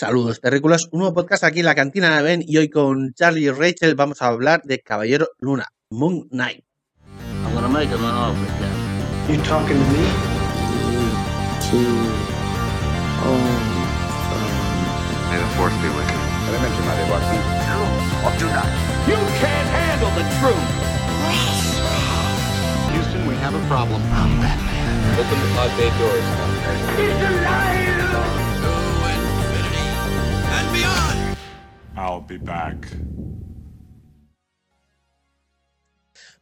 Saludos, terrícolas. Un nuevo podcast aquí en la cantina de Ben y hoy con Charlie y Rachel vamos a hablar de Caballero Luna, Moon Knight. I'm gonna make him an offer, Captain. You talking to me? May the force be with you. Elemente, Madre Watson. Or do not. You can't handle the truth. Houston, we have a problem. Open the pod bay doors. He's alive! I'll be back.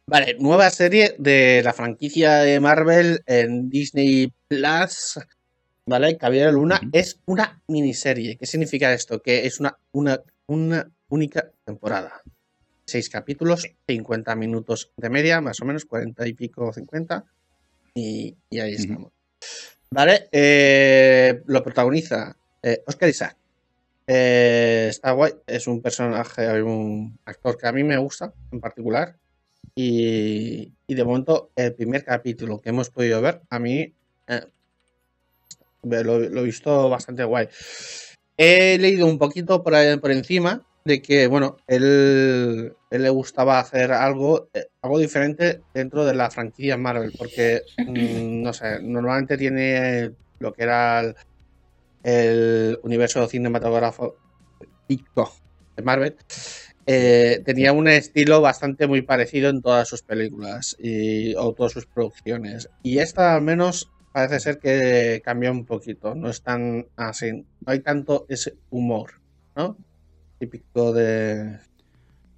Vale, nueva serie de la franquicia de Marvel en Disney Plus. Vale, Caballero Luna es una miniserie. ¿Qué significa esto? Que es una, una, una única temporada. Seis capítulos, 50 minutos de media, más o menos, 40 y pico, 50. Y, y ahí estamos. Vale, eh, lo protagoniza eh, Oscar Isaac. Está guay, es un personaje, un actor que a mí me gusta en particular. Y, de momento, el primer capítulo que hemos podido ver, a mí eh, lo, he visto bastante guay. He leído un poquito por, encima de que, bueno, él, él le gustaba hacer algo, eh, algo diferente dentro de la franquicia Marvel, porque, mm, no sé, normalmente tiene lo que era el, el universo cinematográfico de Marvel. eh, tenía un estilo bastante muy parecido en todas sus películas y, o todas sus producciones. Y esta al menos parece ser que cambia un poquito, no es tan así, no hay tanto ese humor, ¿no? Típico de,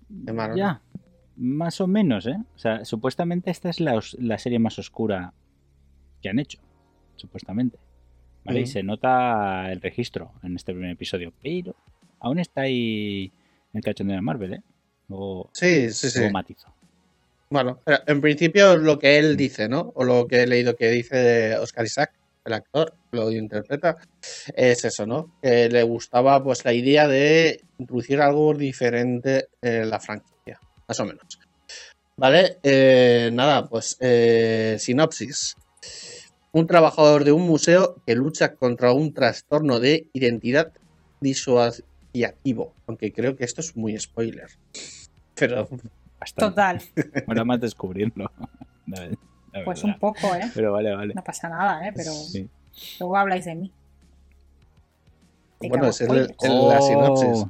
Marvel. Ya, más o menos, ¿eh? O sea, supuestamente esta es la, la serie más oscura que han hecho, supuestamente. ¿Vale? Y se nota el registro en este primer episodio, pero aún está ahí el cachondeo de Marvel, ¿eh? Luego, Sí, sí, sí. luego matizo. Bueno, pero en principio lo que él dice, ¿no? O lo que he leído que dice Oscar Isaac, el actor, lo interpreta, es eso, ¿no? Que le gustaba pues la idea de introducir algo diferente en la franquicia, más o menos. Vale, eh, nada, pues eh, sinopsis. Un trabajador de un museo que lucha contra un trastorno de identidad disociativo, aunque creo que esto es muy spoiler. Pero Bastante. Total. Ahora más descubrirlo. La- la Pues un poco, ¿eh? Pero vale, vale. No pasa nada, ¿eh? Pero Sí. luego habláis de mí. Bueno, es el- el- la Oh. sinopsis.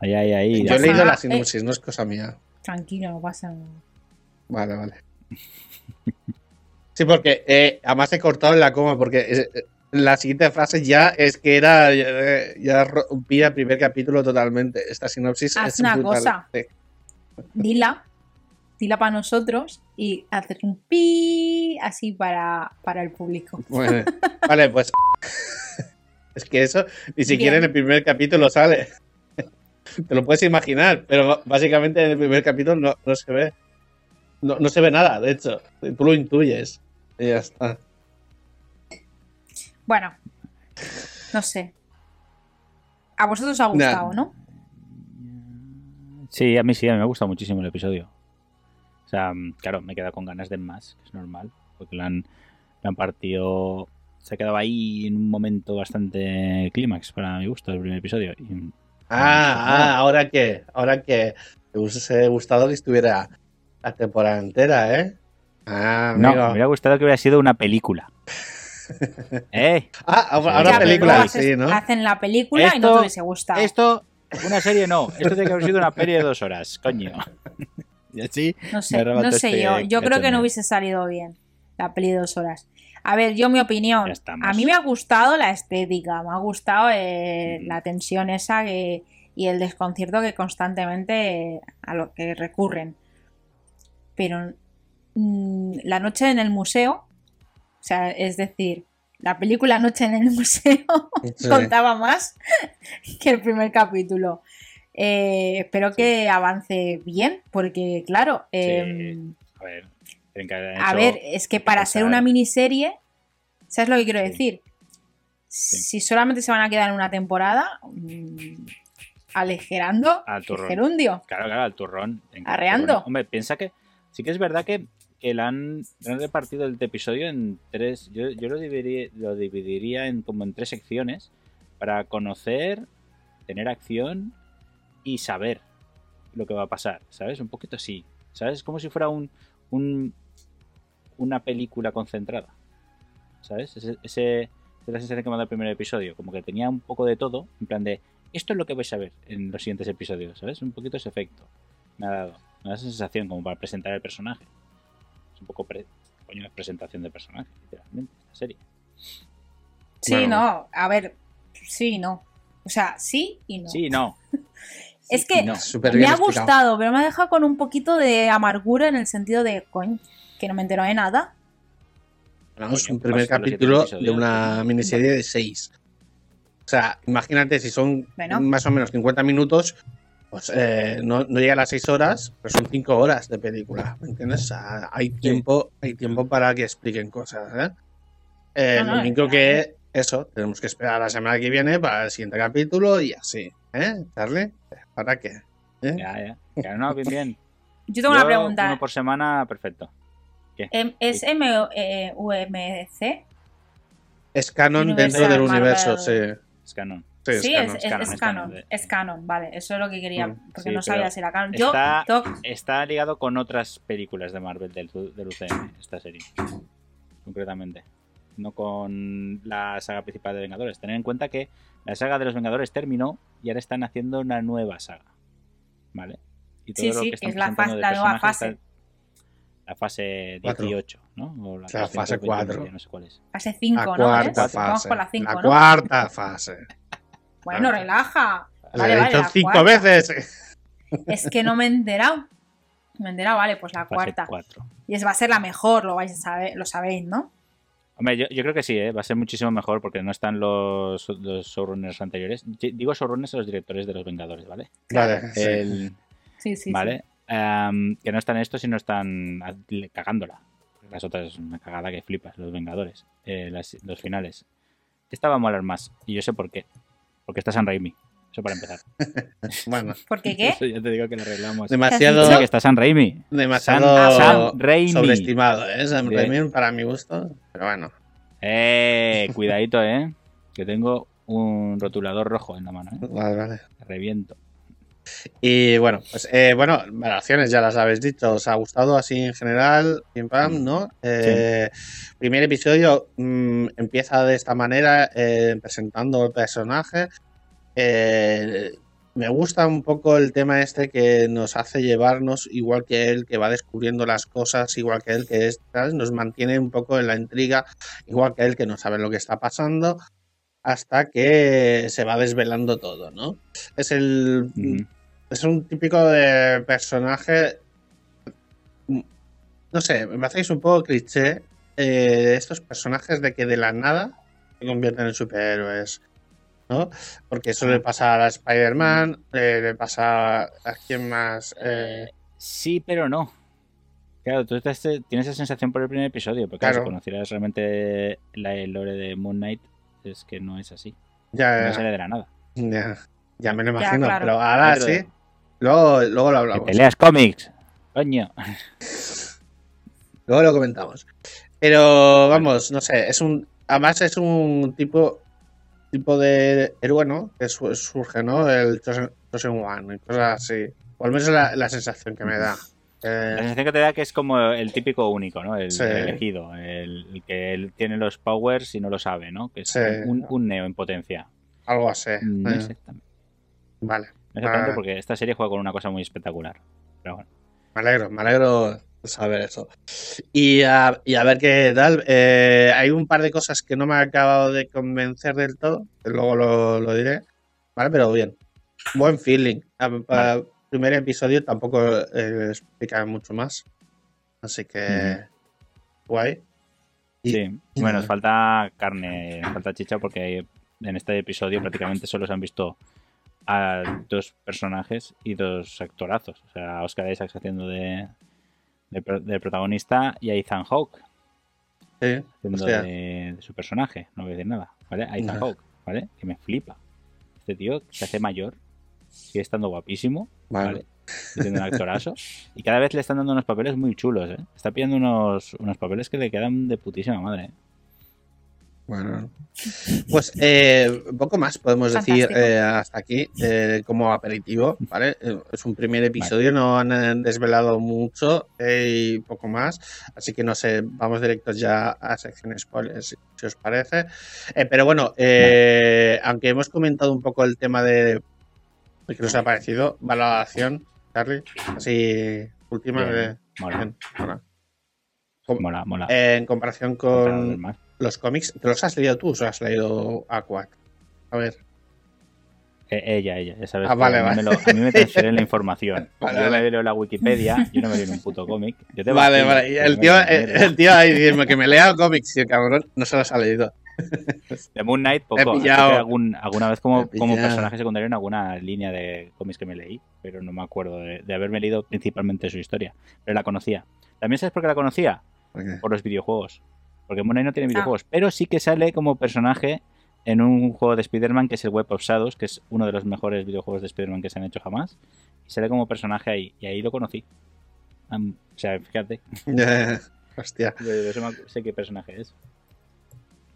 Ahí, ahí, ahí. Yo he leído la eh. sinopsis, no es cosa mía. Tranquilo, no pasa nada. Vale, vale. Sí, porque eh, además he cortado en la coma, porque es- eh, la siguiente frase ya es que era. eh, Ya rompía el primer capítulo totalmente. Esta sinopsis Haz es una brutal. cosa. Sí. Dila, dila para nosotros y hacer un pi así para, para el público. Bueno, vale, pues. Es que eso ni siquiera Bien. en el primer capítulo sale. Te lo puedes imaginar, pero básicamente en el primer capítulo no, no se ve. No, no se ve nada, de hecho. Tú lo intuyes. Y ya está. Bueno, no sé. A vosotros os ha gustado, ¿no? Sí, a mí sí, a mí me gusta muchísimo el episodio. O sea, mm, claro, me queda con ganas de más, que es normal, porque lo han, lo han partido. Se ha quedado ahí en un momento bastante clímax para mi gusto el primer episodio. Y, Ah, ah, ahora que, ahora que te hubiese gustado que estuviera la temporada entera, ¿eh? Ah, no, me hubiera gustado que hubiera sido una película. ¿Eh? Ah, ahora película, sí, ¿no? Hacen la película y no te hubiese gustado. Esto, una serie no. Esto tiene que haber sido una peli de dos horas, coño. Y así. No sé, no sé este yo. Yo creo que no hubiese salido bien la peli de dos horas. A ver, yo mi opinión. A mí me ha gustado la estética, me ha gustado eh, Mm. la tensión esa que- y el desconcierto que constantemente eh, a lo que recurren. Pero mm, la noche en el museo, o sea, es decir, la película Noche en el museo Sí. contaba más que el primer capítulo. Eh, espero que avance bien, porque claro, em, A ver. a ver, es que para ser una miniserie, ¿sabes lo que quiero decir? Si solamente se van a quedar en una temporada, mm, aligerando Al turrón. gerundio. Claro, claro, al turrón. Arreando. hombre, piensa que sí que es verdad que, que le han, repartido el episodio en tres. Yo, yo lo, dividiría, lo dividiría en como en tres secciones. para conocer, tener acción y saber lo que va a pasar, ¿sabes? Un poquito así, ¿sabes? Es como si fuera un, un- una película concentrada, ¿sabes? Ese- esa es la sensación que me da el primer episodio, como que tenía un poco de todo, en plan de, esto es lo que vais a ver en los siguientes episodios, ¿sabes? Un poquito ese efecto me ha dado, me da esa sensación como para presentar el personaje. Un poco, pre- coño, es presentación de personaje, literalmente, esta serie. Sí, Bueno. no, a ver, sí, no. O sea, sí y no. Sí, no. Es Sí que no. Me ha explicado. gustado, pero me ha dejado con un poquito de amargura en el sentido de, coño, que no me entero de nada. Hablamos un primer pues, capítulo de una miniserie de seis. O sea, imagínate si son Bueno. más o menos 50 minutos, pues eh, no, no llega a las 6 horas, pero son 5 horas de película. ¿Me entiendes? O sea, hay tiempo, hay tiempo para que expliquen cosas. ¿eh? Eh, No, no, lo único que eso, tenemos que esperar a la semana que viene para el siguiente capítulo y así. ¿Eh, Charlie? ¿Para qué? ¿Eh? Ya, ya. Claro, no, bien, bien. Yo tengo una pregunta. Uno por semana, perfecto. Em, ¿Es MUMC? Es canon dentro del Marvel. universo, sí. Es canon. Sí, es Sí, canon. es, es- canon, es es canon. canon de- Es canon, vale. Eso es lo que quería, Mm, porque sí, no sabía si era canon. Yo, está- yo- Está ligado con otras películas de Marvel del, del UCM, esta serie. Concretamente. No con la saga principal de Vengadores. Tener en cuenta que la saga de los Vengadores terminó y ahora están haciendo una nueva saga. ¿Vale? Y Sí, sí, están es la la nueva fase. está- La fase Cuatro. 18, ¿no? O la, La fase 320, cuatro. No sé cuál es. fase 5, La ¿no? cuarta ¿Ves? Vamos con la 5, la ¿no? cuarta fase. Bueno, Ah. relaja. La Vale, he vale, dicho cinco cuarta. veces. Es que no me he enterado. Me he enterado, vale, pues la Fase cuarta. 4. Y es, va a ser la mejor, lo vais a saber, lo sabéis, ¿no? Hombre, yo, yo creo que sí, ¿eh? va a ser muchísimo mejor porque no están los, los showrunners anteriores. Di- Digo showrunners a los directores de los Vengadores, ¿vale? Vale, sí. El- Sí, sí. ¿Vale? Em, que no están estos y no están cagándola. Las otras es una cagada que flipas, los Vengadores. Eh, las- los finales. Esta va a molar más. Y yo sé por qué. Porque está San Raimi. Eso para empezar. Bueno. ¿Por qué qué? Eso ya te digo que lo arreglamos. demasiado, que está San Raimi. demasiado Sam Raimi. sobreestimado, ¿eh? Bien. Raimi para mi gusto. Pero bueno, Eh, cuidadito, eh. Que tengo un rotulador rojo en la mano, eh. vale, vale. Reviento. Y bueno, pues eh, bueno, valoraciones ya las habéis dicho. ¿Os ha gustado así en general? Pim pam, ¿no? Eh, Primer episodio mm, empieza de esta manera, eh, presentando el personaje. Eh, me gusta un poco el tema este que nos hace llevarnos, igual que él, que va descubriendo las cosas, igual que él, que es, nos mantiene un poco en la intriga, igual que él, que no sabe lo que está pasando, hasta que se va desvelando todo, ¿no? Es el es un típico de personaje. No sé, me es un poco cliché. eh, estos personajes de que de la nada se convierten en superhéroes. ¿No? Porque eso le pasa a Spider-Man, eh, le pasa a quién más. Eh, Sí, pero no. Claro, tú te- tienes esa sensación por el primer episodio, pero claro, Claro. si conocieras realmente la el lore de Moon Knight, es que no es así. ya, No sale de la nada. ya, ya me lo Ya, imagino, claro. pero ahora sí. Luego, luego lo Que hablamos. te leas cómics. Coño. Luego lo comentamos. Pero vamos, no sé, es un. Además es un tipo tipo de héroe, ¿no? Que su- surge, ¿no? El Chosen, Chosen One y cosas así. O al menos es la, la sensación que me da. La Eh, sensación que te da que es como el típico único, ¿no? El, Sí. el elegido, el, el que tiene los powers y no lo sabe, ¿no? Que es Sí. un, un neo en potencia. algo así. No eh, exactamente. vale. No exactamente Ah. porque esta serie juega con una cosa muy espectacular. Pero bueno. Me alegro, me alegro saber eso. Y a, y a ver qué tal. Eh, hay un par de cosas que no me ha acabado de convencer del todo, luego lo, lo diré. Vale, pero bien. Buen feeling. A- Para el primer episodio tampoco eh, explica mucho más. Así que. Guay. Y- Sí, bueno, nos falta carne, nos falta chicha porque en este episodio prácticamente solo se han visto a dos personajes y dos actorazos. O sea, a Oscar Isaacs haciendo de, de, pro- de protagonista y a Ethan Hawke sí, haciendo de, de su personaje. No voy a decir nada, ¿vale? A Ethan Ajá. Hawke, ¿vale? Que me flipa. Este tío se hace mayor, sigue estando guapísimo, Vale. ¿vale? Siendo un actorazo. Y cada vez le están dando unos papeles muy chulos, ¿eh? Está pidiendo unos, unos papeles que le quedan de putísima madre, ¿eh? Bueno, pues eh, poco más podemos decir eh, hasta aquí eh, como aperitivo, ¿vale? Es un primer episodio, no han desvelado mucho eh, y poco más, así que no sé, vamos directos ya a sección spoilers, si os parece. Eh, pero bueno, eh, aunque hemos comentado un poco el tema de que nos ha parecido, valoración, Charlie, así última Bien, de- mola. bien, mola. Com- Mola, mola. eh, en comparación con los cómics, ¿te los has leído tú o has leído a Quack? A ver. Eh, ella, ella, ya sabes. Ah, vale, a, mí vale. lo- a mí me transfieren la información. Vale, yo me leo la Wikipedia, yo no me leo un puto cómic. Yo te Vale, vale. Y el tío, el, tío ahí diciendo que me lea cómics y el cabrón no se los ha leído. De Moon Knight, poco. Algún- alguna vez como, como personaje secundario en alguna línea de cómics que me leí, pero no me acuerdo de, de haberme leído principalmente su historia. Pero la conocía. ¿También sabes por qué la conocía? Por los videojuegos. Porque Moon Knight no tiene Ah. videojuegos, pero sí que sale como personaje en un juego de Spider-Man que es el Web of Shadows, que es uno de los mejores videojuegos de Spider-Man que se han hecho jamás. Y sale como personaje ahí, y ahí lo conocí. O sea, fíjate, Hostia. sé qué personaje es.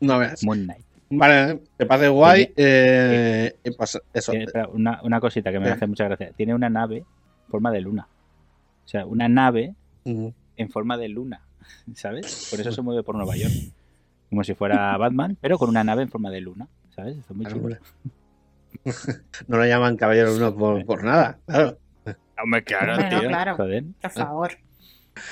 No veas. Moon Knight. Vale, te parece guay. eh, pues eso. Tiene- espera, una, una cosita que me hace mucha gracia. Tiene una nave en forma de luna. O sea, una nave en forma de luna, ¿sabes? Por eso se mueve por Nueva York. Como si fuera Batman, pero con una nave en forma de luna, ¿sabes? Está muy chulo. No lo llaman Caballero uno por, por nada, claro. Hombre, claro, Bueno, tío. claro. Joder. Por favor.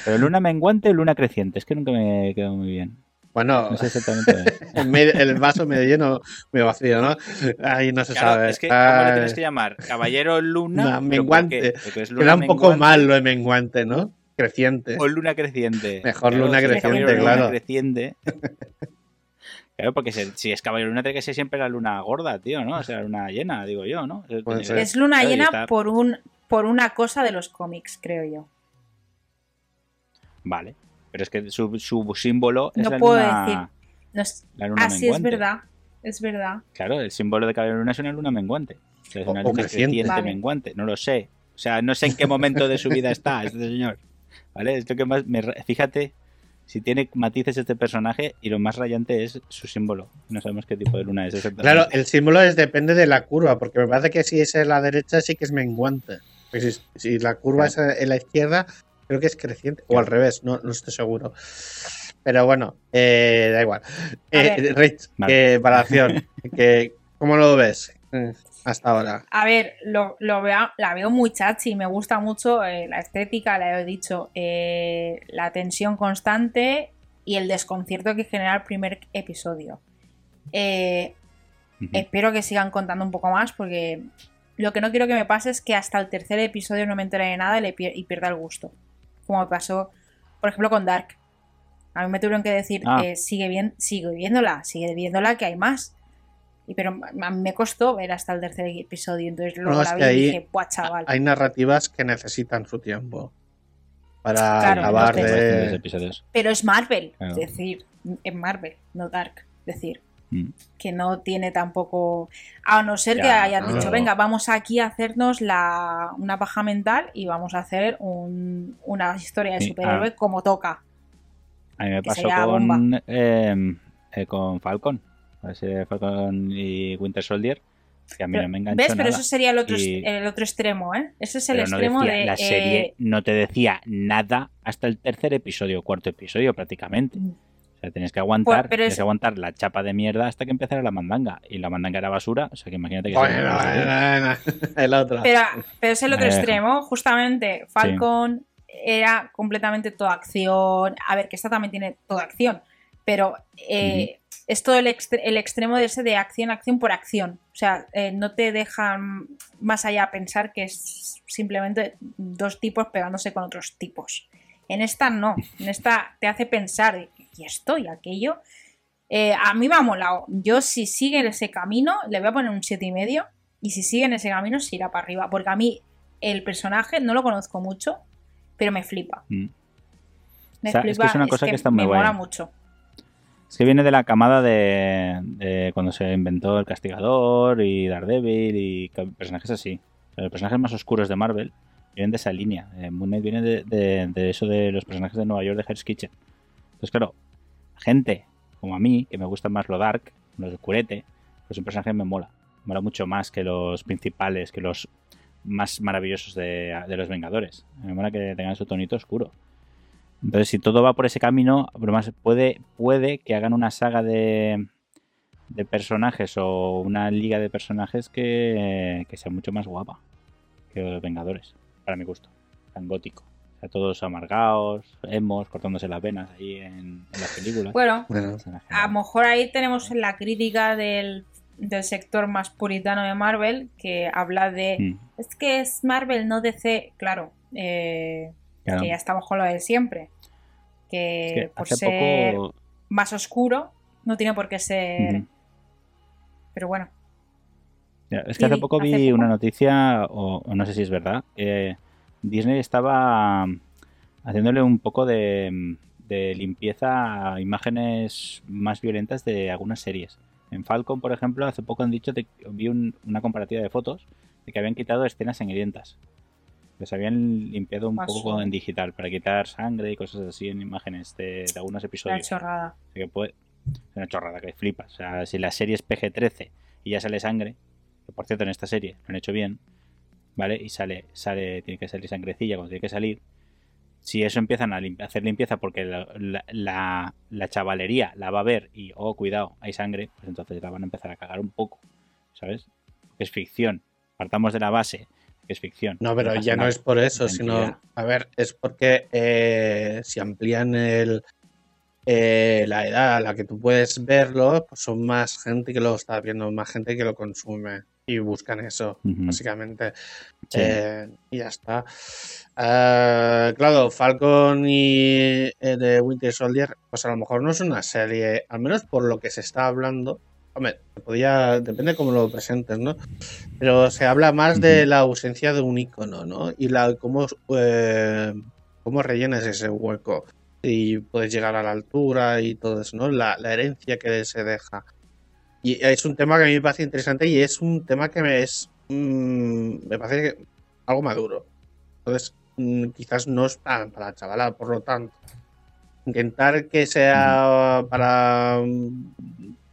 Pero luna menguante o luna creciente. Es que nunca me quedó muy bien. Bueno, No sé exactamente. el, vaso medio lleno, medio vacío, ¿no? Ahí no se Claro, sabe. es que ¿cómo le tienes que llamar? Caballero luna. No, ¿Pero por menguante. Porque es luna Queda un poco menguante mal lo de menguante, ¿no? Creciente. O luna creciente. Mejor luna si creciente, caballero luna claro. creciente. Claro, porque si, es caballero luna tiene que ser siempre la luna gorda, tío, ¿no? O sea, la luna llena, digo yo, ¿no? Es luna Claro, llena está- por un por una cosa de los cómics, creo yo. Vale. Pero es que su, su símbolo es No la puedo luna, decir. No es- la luna Ah, sí, es menguante. verdad. Es verdad. Claro, el símbolo de caballero luna es una luna menguante. O sea, es una o luna creciente. Vale. menguante. No lo sé. O sea, no sé en qué momento de su vida está este señor. ¿Vale? Es lo que más me... Fíjate si tiene matices este personaje y lo más rayante es su símbolo. No sabemos qué tipo de luna es exactamente. Claro, el símbolo es depende de la curva, porque me parece que si es en la derecha sí que es menguante. Si, si la curva Claro. es en la izquierda, creo que es creciente. O al revés, no, no estoy seguro. Pero bueno, eh, da igual. Eh. Rich, Vale. que valoración, que, ¿cómo lo ves eh, hasta ahora? A ver, lo, lo veo, la veo muy chachi, me gusta mucho eh, la estética, la he dicho, eh, la tensión constante y el desconcierto que genera el primer episodio. Eh, espero que sigan contando un poco más porque lo que no quiero que me pase es que hasta el tercer episodio no me entere de nada y, le pier- y pierda el gusto. Como me pasó, por ejemplo, con Dark. A mí me tuvieron que decir, Ah. eh, sigue, bien, sigue viéndola, sigue viéndola que hay más. Y pero a mí me costó ver hasta el tercer episodio, entonces luego No, la que vi ahí y dije, ¡buah, chaval! Hay narrativas que necesitan su tiempo para Claro, acabar de... Pero es Marvel, Claro. es decir, es Marvel, no Dark. Es decir. Que no tiene tampoco. A no ser que Ya, hayan dicho, venga, vamos aquí a hacernos la, una paja mental y vamos a hacer un- una historia de Sí, superhéroe ah. como toca. A mí me pasó con, eh, eh, con Falcon. La serie de Falcon y Winter Soldier. Que a mí Pero- no me enganchó ¿Ves? Pero nada. eso sería el otro, Y- el otro extremo, ¿eh? Ese es el Pero no extremo decía- de. la serie eh, no te decía nada hasta el tercer episodio o cuarto episodio prácticamente. Sea, tenías que aguantar, Pues, pero tenías es- que aguantar la chapa de mierda hasta que empezara la mandanga. Y la mandanga era basura, o sea que imagínate que Bueno, bueno, bueno, el otro. Pero, pero es el otro Eh, extremo, justamente. Falcon era completamente toda acción. A ver, que esta también tiene toda acción. Pero eh, es todo el, extre- el extremo de ese de acción, acción por acción. O sea, eh, no te dejan más allá pensar que es simplemente dos tipos pegándose con otros tipos. En esta no. En esta te hace pensar, ¿y esto y aquello? Eh, a mí me ha molado. Yo, si sigue en ese camino, le voy a poner un siete y medio. Y si sigue en ese camino, se irá para arriba. Porque a mí, el personaje no lo conozco mucho, pero me flipa. Mm. Me O sea, es que es una cosa que está muy me guay. mola mucho. Es que viene de la camada de, de cuando se inventó el Castigador y Daredevil y personajes así. Los personajes más oscuros de Marvel vienen de esa línea. Eh, Moon Knight viene de, de- de eso de los personajes de Nueva York de Hell's Kitchen. Entonces, claro, gente como a mí, que me gusta más lo dark, lo oscurete, pues un personaje me mola. Mola mucho más que los principales, que los más maravillosos de, los Vengadores. Me mola que tengan su tonito oscuro. Entonces, si todo va por ese camino, puede, puede que hagan una saga de, de personajes o una liga de personajes que, que sea mucho más guapa que los Vengadores, para mi gusto. Tan gótico. Todos amargados, hemos, cortándose las venas ahí en, en las películas. Bueno, Bueno, a lo mejor ahí tenemos la crítica del, del sector más puritano de Marvel que habla de Mm, es que es Marvel, no DC, claro, eh, claro. que ya estamos con lo de siempre. Que, Es que por hace ser poco. más oscuro no tiene por qué ser. Pero bueno, Es que hace poco hace vi poco. una noticia, o, o no sé si es verdad, que Disney estaba haciéndole un poco de, de limpieza a imágenes más violentas de algunas series. En Falcon, por ejemplo, hace poco han dicho, de- vi un- una comparativa de fotos de que habían quitado escenas sangrientas. Les habían limpiado un Pasó. poco en digital para quitar sangre y cosas así en imágenes de, de algunos episodios. chorrada. O sea que puede- es una chorrada que flipas. O sea, si la serie es PG-13 y ya sale sangre, que por cierto en esta serie lo han hecho bien, ¿vale? Y sale, sale, tiene que salir sangrecilla cuando tiene que salir. Si eso empiezan a limpi- hacer limpieza porque la, la- la- la chavalería la va a ver y, oh, cuidado, hay sangre, pues entonces la van a empezar a cagar un poco, ¿sabes? Porque es ficción. Partamos de la base que es ficción. No, pero ya no es por eso, sino, a ver, es porque eh, si amplían el, eh, la edad a la que tú puedes verlo, pues son más gente que lo está viendo, más gente que lo consume y buscan eso, básicamente. Sí. Eh, y ya está. Eh, claro, Falcon y eh, de Winter Soldier, pues a lo mejor no es una serie, al menos por lo que se está hablando. Hombre, podía, depende cómo lo presentes, ¿no? Pero se habla más de la ausencia de un icono, ¿no? Y la cómo, eh, cómo rellenas ese hueco. Y puedes llegar a la altura y todo eso, ¿no? La, la herencia que se deja. Y es un tema que a mí me parece interesante y es un tema que me es. mm, me parece que- algo maduro. Entonces, mm, quizás no es para, para la chavala, por lo tanto. Intentar que sea para mm,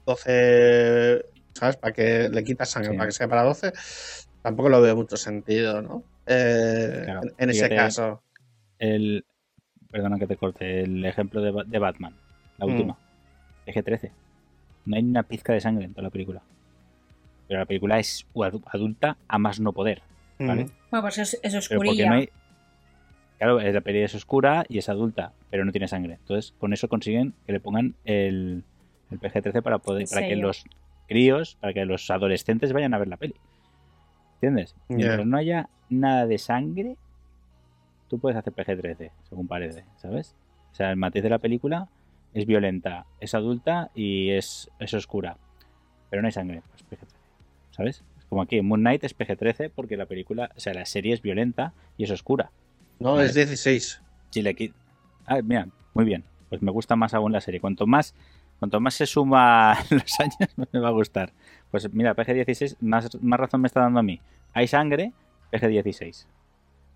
12. ¿Sabes? Para que le quitas sangre, Sí. para que sea para 12. Tampoco lo veo mucho sentido, ¿no? Eh, Claro, en, en ese caso. el perdona que te corte el ejemplo de, de Batman la Mm. última eje 13 no hay ni una pizca de sangre en toda la película pero la película es adu- adulta a más no poder ¿vale? Mm. Bueno, pues es, es oscurilla. no hay claro la peli es oscura y es adulta pero no tiene sangre entonces con eso consiguen que le pongan el, el PG-13 para poder para que los críos para que los adolescentes vayan a ver la peli ¿entiendes? Mientras no haya nada de sangre tú puedes hacer PG-13, según parece, ¿sabes? O sea, el matiz de la película es violenta, es adulta y es, es oscura. Pero no hay sangre, pues PG-13, ¿sabes? Es como aquí, Moon Knight es PG-13 porque la película, o sea, la serie es violenta y es oscura. No, Vale. es 16. Si le Ah, mira, muy bien. Pues me gusta más aún la serie. Cuanto más, cuanto más se suma los años, más me va a gustar. Pues mira, PG-16, más, más razón me está dando a mí. Hay sangre, PG-16.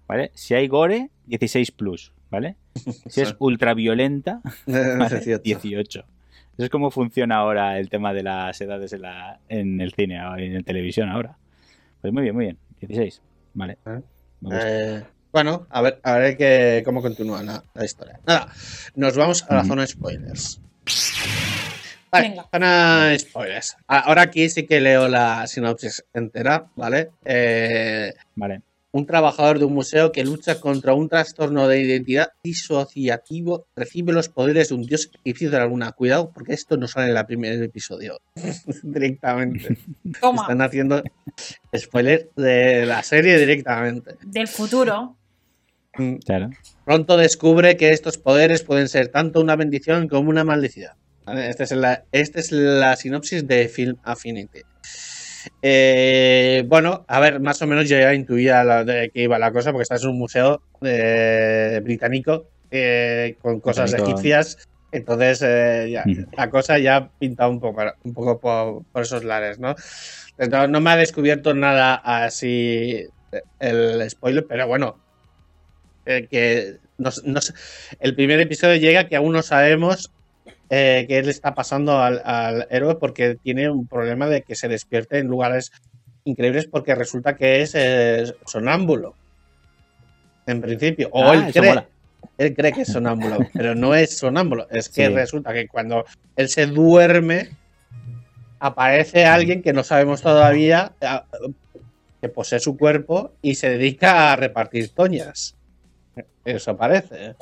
¿Vale? Si hay gore, 16 plus, ¿vale? Si es ultraviolenta, ¿vale? 18. 18. Eso es como funciona ahora el tema de las edades en, la, en el cine o en televisión ahora. Pues muy bien, muy bien. 16. Vale. ¿Eh? Gusta. Eh, bueno, a ver, a ver que, cómo continúa la, la historia. Nada, nos vamos a la zona spoilers. Vale, Venga. zona spoilers. Ahora aquí sí que leo la sinopsis entera, ¿vale? Eh, Vale. Un trabajador de un museo que lucha contra un trastorno de identidad disociativo recibe los poderes de un dios egipcio de la luna. Cuidado, porque esto no sale en el primer episodio directamente. Toma, Están haciendo spoiler de la serie directamente. del futuro. Mm. Claro. Pronto descubre que estos poderes pueden ser tanto una bendición como una maldición. Esta es la, esta es la sinopsis de Film Affinity. Eh, bueno, a ver, más o menos yo ya intuía la- de qué iba la cosa, porque estás en un museo eh, británico eh, con cosas Británico. egipcias. Entonces, ya, Ujú. la cosa ya pinta un poco, un poco por, por esos lares, ¿no? Entonces, no me ha descubierto nada así el spoiler, pero bueno, que no, no sé, el primer episodio llega que aún no sabemos eh, qué le está pasando al, al héroe porque tiene un problema de que se despierte en lugares increíbles porque resulta que es eh, sonámbulo. En principio. O Ah, él cree. Él cree que es sonámbulo, pero no es sonámbulo. Es que Sí. resulta que cuando él se duerme, aparece alguien que no sabemos todavía a- que posee su cuerpo y se dedica a repartir toñas. Eso parece.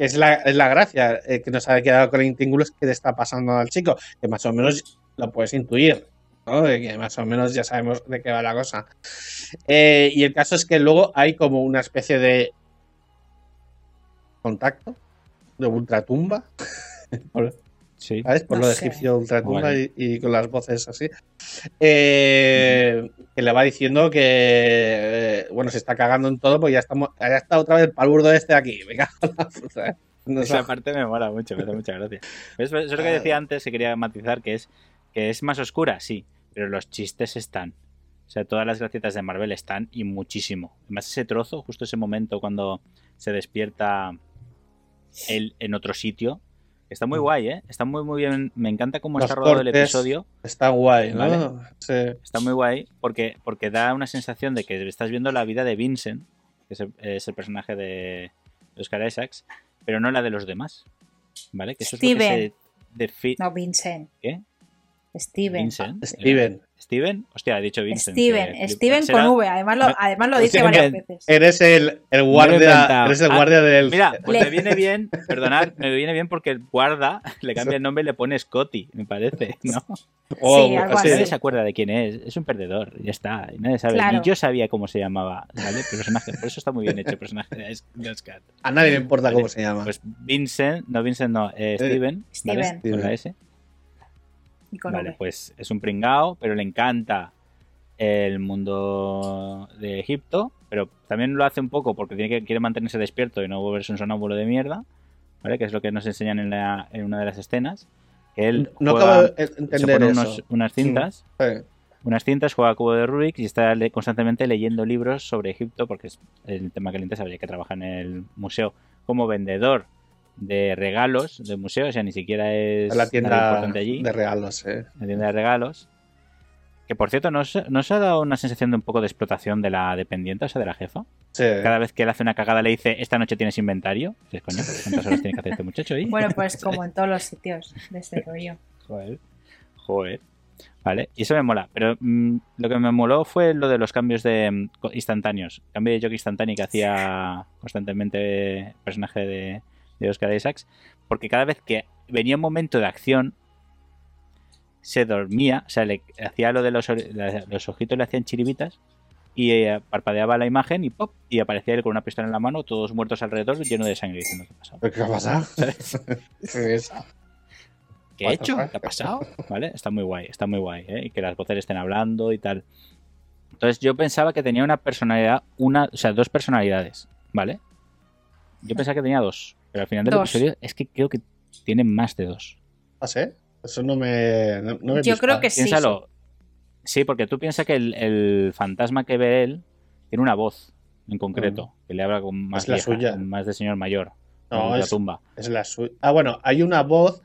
Es la, es la gracia eh, que nos ha quedado con el intíngulo es que le está pasando al chico, que más o menos lo puedes intuir, ¿no? Que más o menos ya sabemos de qué va la cosa. Eh, y el caso es que luego hay como una especie de contacto de ultratumba, Sí. ¿sabes? Por No lo de sé. egipcio ultratumba Vale. y, y con las voces así. Eh, que le va diciendo que, eh, bueno, se está cagando en todo, pues ya estamos, ya está otra vez el palurdo este aquí. Me cago en la puta. No sé. Esa parte me mola mucho, me hace mucha gracia. Eso es lo que decía antes, que quería matizar, que es que es más oscura, sí, pero los chistes están. O sea, todas las gracietas de Marvel están y muchísimo. Además, ese trozo, justo ese momento cuando se despierta él en otro sitio, está muy guay, ¿eh? Está muy, muy bien. Me encanta cómo Los está rodado el episodio. Está guay, ¿no? Vale. Sí. Está muy guay porque, porque da una sensación de que estás viendo la vida de Vincent, que es el, es el personaje de Oscar Isaacs, pero no la de los demás. ¿Vale? Que eso es lo que se defi- No, Vincent. ¿Qué? Steven. Vincent. Steven, Steven. Hostia, ha dicho Vincent. Steven. que- Steven será- con V. Además lo, además lo dice varias veces. eres el, el he guardia, eres el Ah, guardia del... Mira, pues Le- me viene bien, perdonad, me viene bien porque el guarda le cambia el nombre y le pone Scotty, me parece, ¿no? o- Sí, algo sí. así. Nadie se acuerda de quién es, es un perdedor, ya está, y nadie sabe. Claro. Ni yo sabía cómo se llamaba, ¿vale? El personaje, por eso está muy bien hecho el personaje de. A nadie le importa Vale, cómo se llama. Pues Vincent, no Vincent, no, eh, Steven, ¿vale? Steven. Con la S. Y con Vale, pues es un pringao, pero le encanta el mundo de Egipto, pero también lo hace un poco porque tiene que, quiere mantenerse despierto y no volverse un sonámbulo de mierda, ¿vale? Que es lo que nos enseñan en, la- en una de las escenas. Que él no juega- acabo de se entender pone eso. unos- unas cintas, Sí. unas cintas, juega cubo de Rubik y está constantemente leyendo libros sobre Egipto porque es el tema que le interesa, ya que trabaja en el museo como vendedor de regalos del museo, o sea, ni siquiera es la tienda importante allí de regalos, eh. la tienda de regalos. Que por cierto, ¿no os, no os ha dado una sensación de un poco de explotación de la dependiente, o sea, de la jefa? Sí. Cada vez que él hace una cagada le dice, esta noche tienes inventario. Dices, coño, pues, ¿cuántas horas tiene que hacer este muchacho ahí? Bueno, pues como en todos los sitios de este rollo. Joder. Joder. Vale, y eso me mola. Pero mm, lo que me moló fue lo de los cambios de mm, instantáneos. Cambio de jockey instantáneo que hacía constantemente el personaje de, de Oscar Isaacs. Porque cada vez que venía un momento de acción, se dormía. O sea, le hacía lo de los, los ojitos le hacían chiribitas. Y eh, parpadeaba la imagen y pop. Y aparecía él con una pistola en la mano, todos muertos alrededor, lleno de sangre. Diciendo, ¿qué ha pasado? ¿Pero ¿Qué ha pasado? ¿Qué he hecho? ¿Qué ha pasado? ¿Vale? Está muy guay, está muy guay, ¿eh? Y que las voces estén hablando y tal. Entonces yo pensaba que tenía una personalidad, una, o sea, dos personalidades, ¿vale? Yo pensaba que tenía dos, pero al final del Dos. episodio es que creo que tiene más de dos. ¿Ah, sí? Eso no me. No, no me Yo creo que sí. Piénsalo. Sí, porque tú piensas que el, el fantasma que ve él tiene una voz en concreto, que le habla con más, Mm. Es la vieja, suya. con más de señor mayor. No, con la es- tumba. Es la suya. Ah, bueno, hay una voz.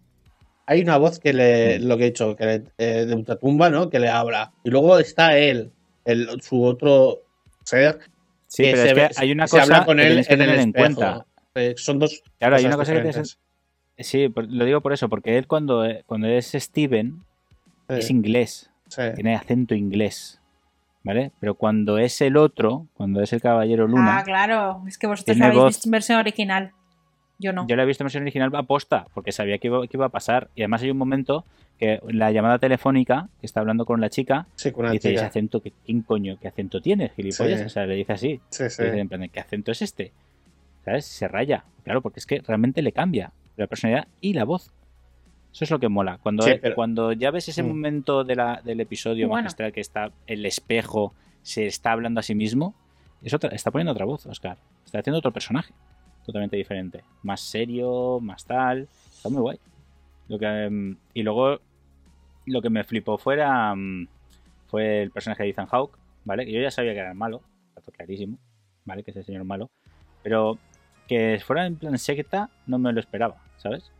Hay una voz que le. Mm. Lo que he dicho, que le- eh, de ultratumba, ¿no? Que le habla. Y luego está él, el, su otro ser. Sí, que pero se es que hay una se cosa habla con que él tienes que en el tener en cuenta. Eh, son dos. Claro, hay una cosa que tienes. Sí, lo digo por eso, porque él cuando, eh, cuando es Steven es inglés, sí. tiene acento inglés, ¿vale? Pero cuando es el otro, cuando es el Caballero Luna, Ah, claro. Es que vosotros habéis voz. visto en versión original. Yo no. yo la he visto en versión original a posta, porque sabía que iba, que iba a pasar. Y además hay un momento que la llamada telefónica, que está hablando con la chica, Sí, con dice, ese acento, ¿qué, ¿quién coño? ¿Qué acento tiene, gilipollas? Sí. O sea, le dice así. Sí, dice en plan, ¿qué acento es este? ¿Sabes? Se raya. Claro, porque es que realmente le cambia la personalidad y la voz. Eso es lo que mola. Cuando, Sí, pero- cuando ya ves ese Mm. momento de la- del episodio Bueno. magistral que está el espejo, se está hablando a sí mismo, es otra- está poniendo otra voz, Oscar. Está haciendo otro personaje totalmente diferente. Más serio, más tal. Está muy guay. Lo que, mm, y luego lo que me flipó fuera mm, fue el personaje de Ethan Hawke, ¿vale? Que yo ya sabía que era el malo, está clarísimo, ¿vale? Que es el señor malo. Pero que fuera en plan secta no me lo esperaba, ¿sabes?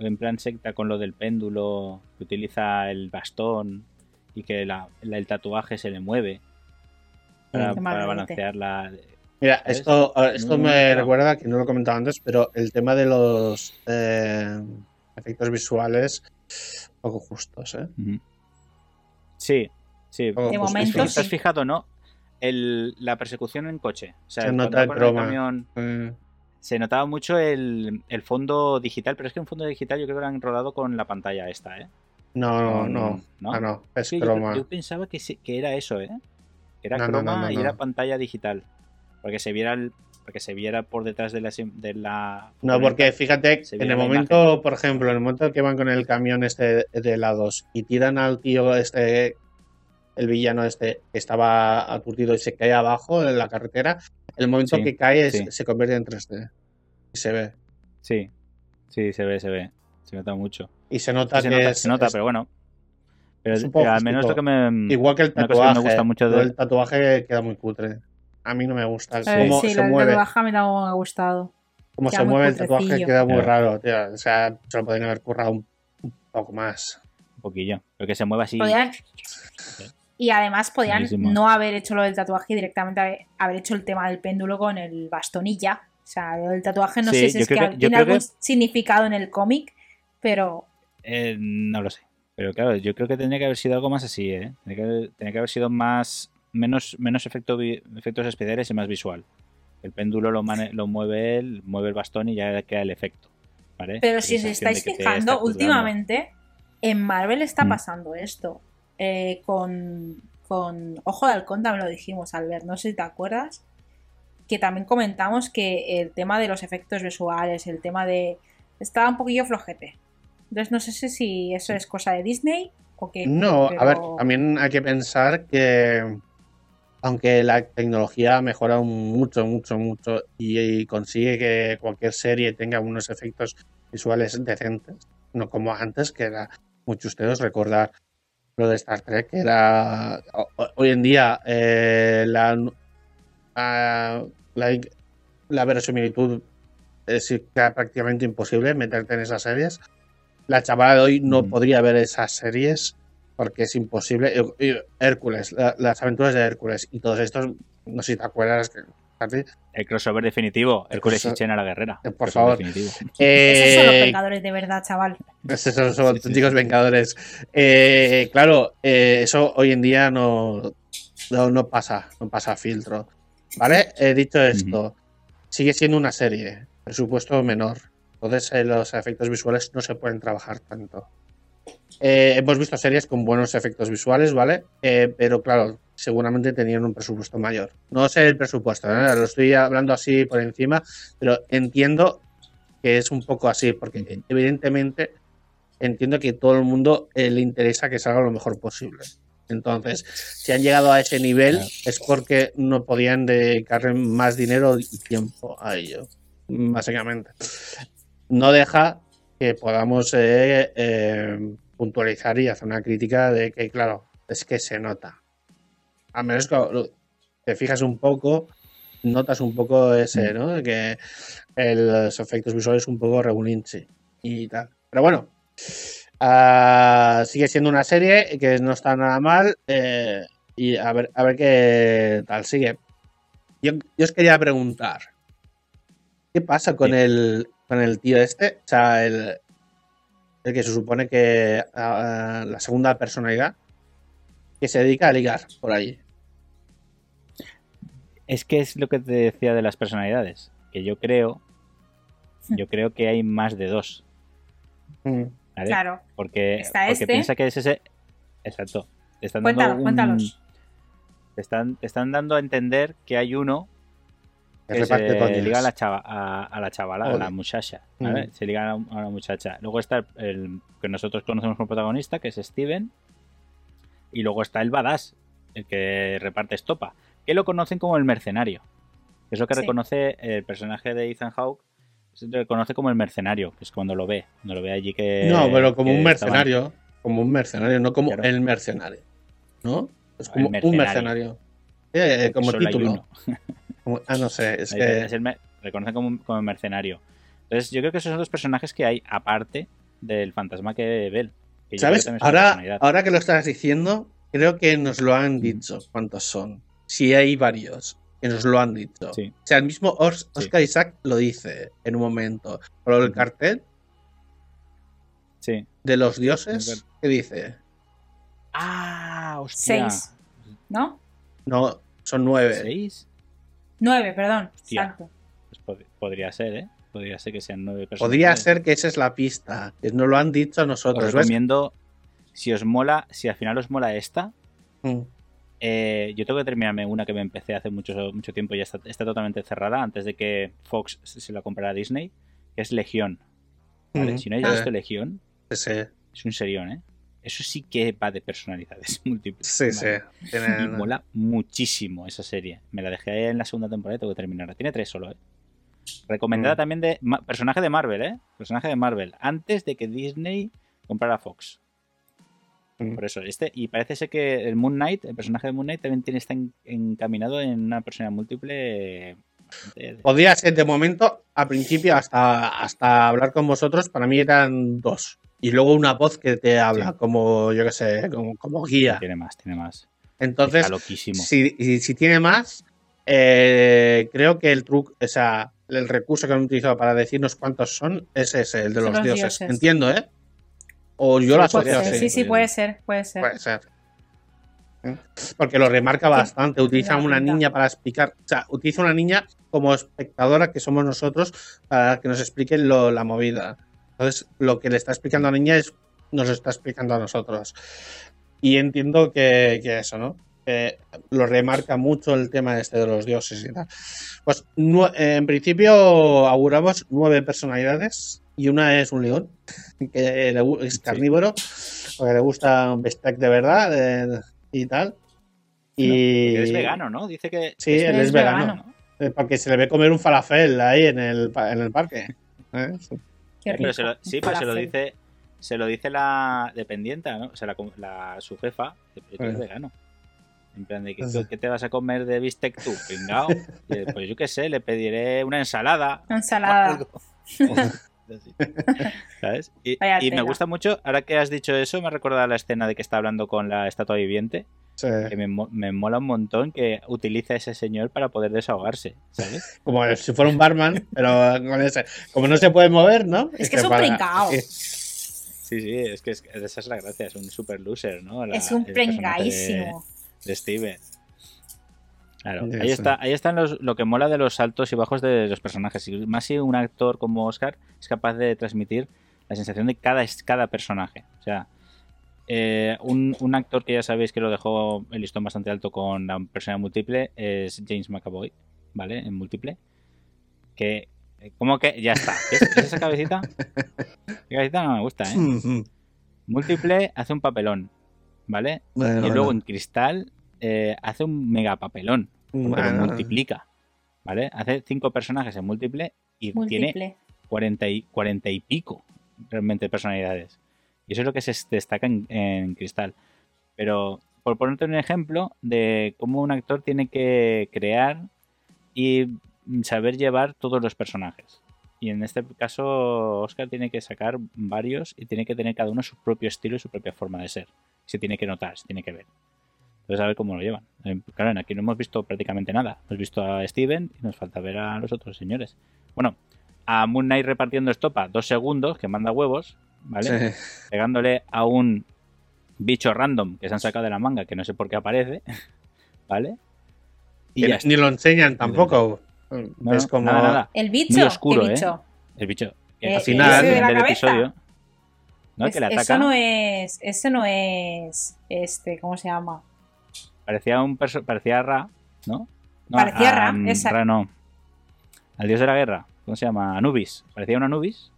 en plan secta con lo del péndulo, que utiliza el bastón y que la- la- el tatuaje se le mueve para, para balancear la... Mira, ¿Sabes? esto, esto me recuerda que no lo he comentado antes, pero el tema de los eh, efectos visuales, poco justos, ¿eh? Sí, sí. Poco De momento ¿Te has sí. fijado, no? El, la persecución en coche. O sea, Se nota el croma. camión, Eh, se notaba mucho el, el fondo digital, pero es que un fondo digital yo creo que lo han rodado con la pantalla esta, ¿eh? no, no, no. ¿no? Ah, no, es Sí, croma. yo pensaba que, sí- que era eso, ¿eh? Era No, croma no, y era pantalla digital. Porque se viera el, porque se viera por detrás de la, sim- de la No, porque fíjate, en el momento, por ejemplo, en el momento que van con el camión este de helados y tiran al tío este, el villano este, que estaba aturdido y se cae abajo en la carretera, el momento Sí, que cae es- se convierte en 3D. Y se ve. Sí, sí, se ve, se ve. Se nota mucho. Y se nota se que nota, es, se nota es pero bueno. Pero, es un poco pero al menos lo que me... igual que el que me tatuaje. gusta mucho de- El tatuaje queda muy cutre. A mí no me gusta. Eh, Cómo sí, se mueve, tatuaje me ha gustado. queda se mueve el tatuaje queda muy Claro. raro, tío. O sea, se lo podrían haber currado un, un poco más. Un poquillo. Pero que se mueva así. Podían- Y además podían no haber hecho lo del tatuaje y directamente haber, hecho el tema del péndulo con el bastonilla. O sea, lo del tatuaje no Sí, sé si es que, tiene algún que- significado en el cómic, pero Eh, no lo sé. Pero claro, yo creo que tendría que haber sido algo más así, ¿eh? Tendría que, tendría que haber sido más. menos, menos efecto efectos especiales y más visual. El péndulo lo, mane- lo mueve él, mueve el bastón y ya queda el efecto. ¿vale? Pero La si os estáis fijando, últimamente en Marvel está Mm. pasando esto. Eh, con, con Ojo de Halcón también lo dijimos, Albert, no sé si te acuerdas. Que también comentamos que el tema de los efectos visuales, el tema de. estaba un poquillo flojete. Entonces no sé si- eso es cosa de Disney o qué. No, a ver, también hay que pensar que aunque la tecnología mejora mucho, mucho, mucho y, y consigue que cualquier serie tenga unos efectos visuales decentes, no como antes, que era muchos de ustedes recordar lo de Star Trek, que era ho- ho- hoy en día eh, la, ah, la, la verosimilitud es prácticamente imposible meterte en esas series. La chavala de hoy no Mm. podría ver esas series porque es imposible. Hércules, la- las aventuras de Hércules y todos estos, no sé si te acuerdas. que- El crossover definitivo. Hércules y crossover- Chena la guerrera. Eh, por favor. definitivo. Esos son los Eh, Vengadores de verdad, chaval. esos son, sí, auténticos sí. vengadores. Eh, claro, eh, eso hoy en día no, no, no pasa, no pasa filtro. ¿Vale? He dicho esto, sigue siendo una serie, presupuesto menor. Entonces eh, los efectos visuales no se pueden trabajar tanto. Eh, hemos visto series con buenos efectos visuales, ¿vale? Eh, pero claro, seguramente tenían un presupuesto mayor. No sé el presupuesto, ¿eh? lo estoy hablando así por encima, pero entiendo que es un poco así, porque evidentemente entiendo que todo el mundo eh, le interesa que salga lo mejor posible. Entonces, si han llegado a ese nivel es porque no podían dedicarle más dinero y tiempo a ello, básicamente. No deja que podamos eh, puntualizar y hacer una crítica de que, claro, es que se nota. A menos que te fijas un poco, notas un poco ese, ¿no? De Que el- los efectos visuales un poco regulinchi y tal. Pero bueno, ah, sigue siendo una serie que no está nada mal eh, y a ver, a ver qué tal sigue. Yo, yo os quería preguntar, ¿qué pasa con, Sí. el, con el tío este? O sea, el, el que se supone que ah, la segunda personalidad que se dedica a ligar por ahí. Es que es lo que te decía de las personalidades. Que yo creo. Yo creo que hay más de dos. Mm. ¿vale? Claro. Porque, Está porque este. piensa que es ese. Exacto. Te están Cuéntalo, dando un- cuéntalos. Te están, te están dando a entender que hay uno Que se liga a la, chava, a, a la chavala, a la muchacha. ¿vale? Mm. Se liga a la, a la muchacha. Luego está el, el que nosotros conocemos como protagonista, que es Steven. Y luego está el badass, el que reparte estopa. Que lo conocen como el mercenario. Que es lo que Sí. reconoce el personaje de Ethan Hawke. Se reconoce como el mercenario, que es cuando lo ve. Cuando lo ve allí que. no, pero como un estaban- mercenario. Como un mercenario, no como Claro. el mercenario. ¿No? Es como un mercenario. mercenario. Eh, como título. Como- ah, no sé, es que. es el mer- reconoce como, como mercenario. Entonces, yo creo que esos son los personajes que hay aparte del fantasma que yo creo que ¿Sabes? Ahora, ahora que lo estás diciendo, creo que nos lo han dicho cuántos son. Si hay varios, que nos lo han dicho. Sí. O sea, el mismo Sí. Oscar Isaac lo dice en un momento. Pero el cartel Sí. de los dioses, Es ¿qué dice? Ah, hostia. Seis. ¿No? No, son nueve. ¿Seis? Nueve, perdón. Hostia. Exacto. Pues pod- podría ser, ¿eh? Podría ser que sean nueve personas. Podría ser que esa es la pista. Que nos lo han dicho Os nosotros. ¿ves? recomiendo, si os mola, si al final os mola esta, Mm. eh, yo tengo que terminarme una que me empecé hace mucho, mucho tiempo y ya está, está totalmente cerrada antes de que Fox se la comprara a Disney, que es Legión. ¿vale? Mm. Si no habéis Eh, visto Legión, sí. es un serión, ¿eh? Eso sí que va de personalidades múltiples. Sí, ¿vale? sí. Tiene- Y mola muchísimo esa serie. Me la dejé en la segunda temporada y tengo que terminarla. Tiene tres solo, ¿eh? Recomendada Mm. también de personaje de Marvel, ¿eh? Personaje de Marvel. Antes de que Disney comprara Fox. Mm. Por eso, este. Y parece ser que el Moon Knight, el personaje de Moon Knight, también tiene, está en- encaminado en una persona múltiple. Podría ser de momento, al principio, hasta, hasta hablar con vosotros, para mí eran dos. Y luego una voz que te habla, Sí. como, yo qué sé, como, como guía. Tiene más, tiene más. Entonces, si, y si tiene más, eh, creo que el truco, o sea, el recurso que han utilizado para decirnos cuántos son es ese, el de los, los dioses. dioses. Entiendo, ¿eh? O yo lo Sí, podría asocio así. sí, sí, puede ser, puede ser. Puede ser. ¿Eh? Porque lo remarca bastante. Utiliza una niña para explicar. O sea, utiliza una niña como espectadora que somos nosotros para que nos explique lo- la movida. Entonces, lo que le está explicando a la niña es, nos lo está explicando a nosotros. Y entiendo que, que eso, ¿no? Lo remarca mucho el tema este de los dioses y tal. Pues en principio auguramos nueve personalidades y una es un león, que le es carnívoro, porque le gusta un bistec de verdad eh, y tal. Y es vegano, ¿no? Dice que. Sí, que él es es vegano. vegano. Eh, Porque se le ve comer un falafel ahí en el, pa- en el parque. ¿eh? Qué Pero se lo- sí, pero se lo dice. Se lo dice la dependienta, ¿no? O sea, la, la- su jefa, que Eh. vegano. En plan de. ¿qué te vas a comer de bistec tú, pringao? Y él, Pues yo qué sé, le pediré una ensalada. Ensalada. ¿Sabes? Y, me gusta mucho, ahora que has dicho eso, me ha recordado la escena de que está hablando con la estatua viviente, Sí. que me, me mola un montón que utiliza a ese señor para poder desahogarse, ¿sabes? Como si fuera un barman, pero con ese. Como no se puede mover, ¿no? Es que es un pringao. Sí, sí, es que es- esa es la gracia, es un super loser, ¿no? La- Es un personaje de- Steven. Claro, ahí está, ahí están los, lo que mola de los altos y bajos de los personajes. Y más si un actor como Oscar es capaz de transmitir la sensación de cada, cada personaje. O sea, eh, un, un actor que ya sabéis que lo dejó el listón bastante alto con la persona múltiple es James McAvoy, ¿vale? En múltiple. Que, eh, ¿cómo que? Ya está. ¿Ves, ¿Ves esa cabecita? Esa cabecita no me gusta, ¿eh? Ujú. Múltiple hace un papelón, ¿vale? Bueno, y luego bueno. en cristal eh, hace un mega papelón, pero Bueno, multiplica, ¿vale? Hace cinco personajes en múltiple y tiene Múltiple. 40 y, 40 y pico realmente personalidades. Y eso es lo que se destaca en, en cristal. Pero por ponerte un ejemplo de cómo un actor tiene que crear y saber llevar todos los personajes. Y en este caso, Oscar tiene que sacar varios y tiene que tener cada uno su propio estilo y su propia forma de ser. Se tiene que notar, se tiene que ver. Entonces, a ver cómo lo llevan. Eh, Claro, aquí no hemos visto prácticamente nada. Hemos visto a Steven y nos falta ver a los otros señores. Bueno, a Moon Knight repartiendo estopa dos segundos, que manda huevos, ¿vale? sí. Pegándole a un bicho random que se han sacado de la manga, que no sé por qué aparece, ¿vale? Y ni lo enseñan tampoco. No, es como. nada, nada. El bicho. Oscuro, ¿Qué ¿eh? bicho? El bicho. Eh, Al final, de del episodio. ¿no? Es- que le ataca. eso no es. Eso no es. Este, ¿cómo se llama? Parecía un perso- parecía Ra, ¿no? No, Parecía Ra, exacto. Ra no. Al dios de la guerra. ¿Cómo se llama? Anubis. Parecía un Anubis.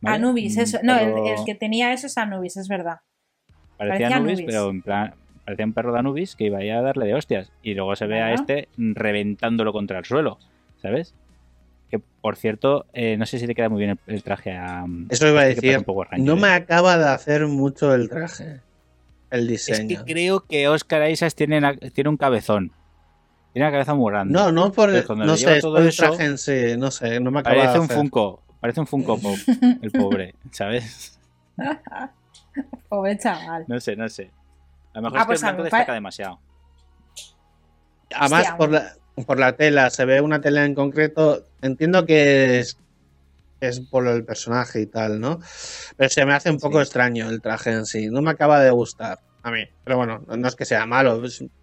¿vale? Anubis, Un eso. No, el, que tenía eso es Anubis, es verdad. Parecía parecía Anubis, Anubis. pero en plan. Parecía un perro de Anubis que iba a darle de hostias. Y luego se ve a este reventándolo contra el suelo. ¿Sabes? Que por cierto, eh, no sé si le queda muy bien el, el traje a. Eso iba a decir. un Ranger, No ¿eh? me acaba de hacer mucho el traje. El Es diseño. que creo que Oscar Isaac tiene, una- tiene un cabezón. Tiene una cabeza muy grande. No, no por cuando no sé, es todo el eso, traje en sí, no sé, no me acaba Parece de un hacer. Funko. Parece un Funko Pop, el pobre, ¿sabes? Pobre chaval. No sé, no sé. A lo mejor Ah, es que pues el a blanco destaca demasiado. Además, Hostia. por la, por la tela, se ve una tela en concreto. Entiendo que es, es por el personaje y tal, ¿no? Pero se me hace un poco Sí. extraño el traje en sí. No me acaba de gustar a mí. Pero bueno, no, es que sea malo.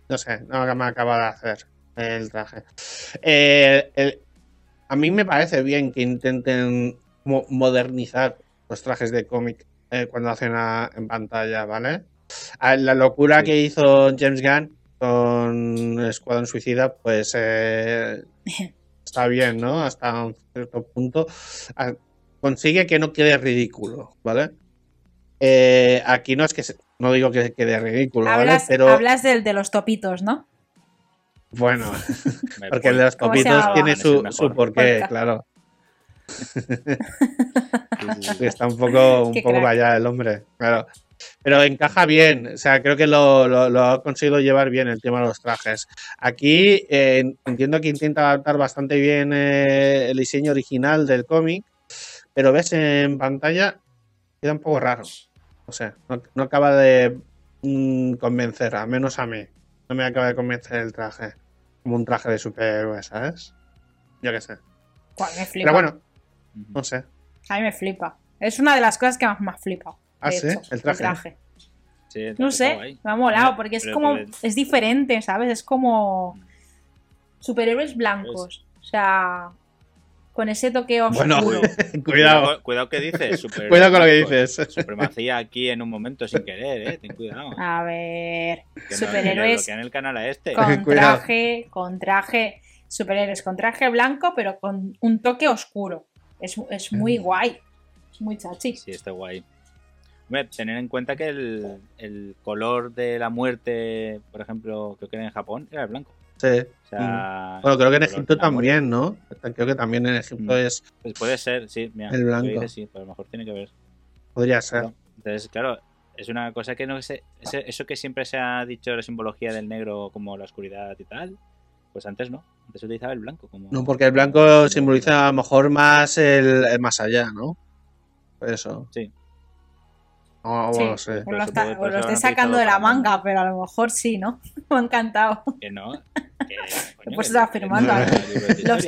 no sé, no me acaba de hacer el traje. Eh, el- a mí me parece bien que intenten mo- modernizar los trajes de cómic eh, cuando hacen a- en pantalla, ¿vale? A La locura Sí. que hizo James Gunn con Escuadrón Suicida, pues eh, está bien, ¿no? Hasta un cierto punto. Ah, Consigue que no quede ridículo, ¿vale? Eh, aquí no es que se- no digo que quede ridículo, ¿vale? Hablas, Pero hablas del de los topitos, ¿no? bueno, porque el de los ¿Cómo se topitos tiene su, su porqué, Porca. claro. Está un poco, un Qué poco crack. vaya el hombre, claro. Pero encaja bien, o sea, creo que lo, lo- lo ha conseguido llevar bien el tema de los trajes. Aquí eh, entiendo que intenta adaptar bastante bien eh, el diseño original del cómic, pero ves en pantalla, queda un poco raro. O sea, no, no acaba de mm, convencer, al menos a mí. No me acaba de convencer el traje, como un traje de superhéroe, ¿sabes? Yo qué sé. Me flipa. Pero bueno, no sé. A mí me flipa. Es una de las cosas que más me ha flipado. ¿Ah, de sí? hecho, ¿El traje? Sí, el No traje sé, me ha molado porque es como. Es diferente, ¿sabes? Es como. Superhéroes blancos. O sea. Con ese toque oscuro. Bueno, Cuidado, cuidado. que dices. super- Cuidado con lo que dices. Supremacía aquí en un momento sin querer, eh. Ten cuidado. A ver. Que superhéroes el canal a este. con traje. Con traje. Superhéroes con traje blanco, pero con un toque oscuro. Es, es muy guay. Es muy chachi. Sí, está guay. Tener en cuenta que el, el color de la muerte, por ejemplo, creo que era en Japón, era el blanco. Sí. O sea, Bueno, creo que en Egipto muerte. también, ¿no? Creo que también en Egipto Mm. es. Pues puede ser, sí, mira. El blanco. sí, pero a lo mejor tiene que ver. Podría ser. Entonces, claro, es una cosa que no sé. Eso que siempre se ha dicho la simbología del negro como la oscuridad y tal, pues antes no. Antes se utilizaba el blanco como. No, porque el blanco simboliza a lo mejor más el, el más allá, ¿no? Por eso. Sí. Bueno, sé. Os lo, está- os lo estoy sacando de la manga, pero a lo mejor sí, ¿no? Me ha encantado. Que no. Que, coño, Pues que- está que afirmando. no Los-.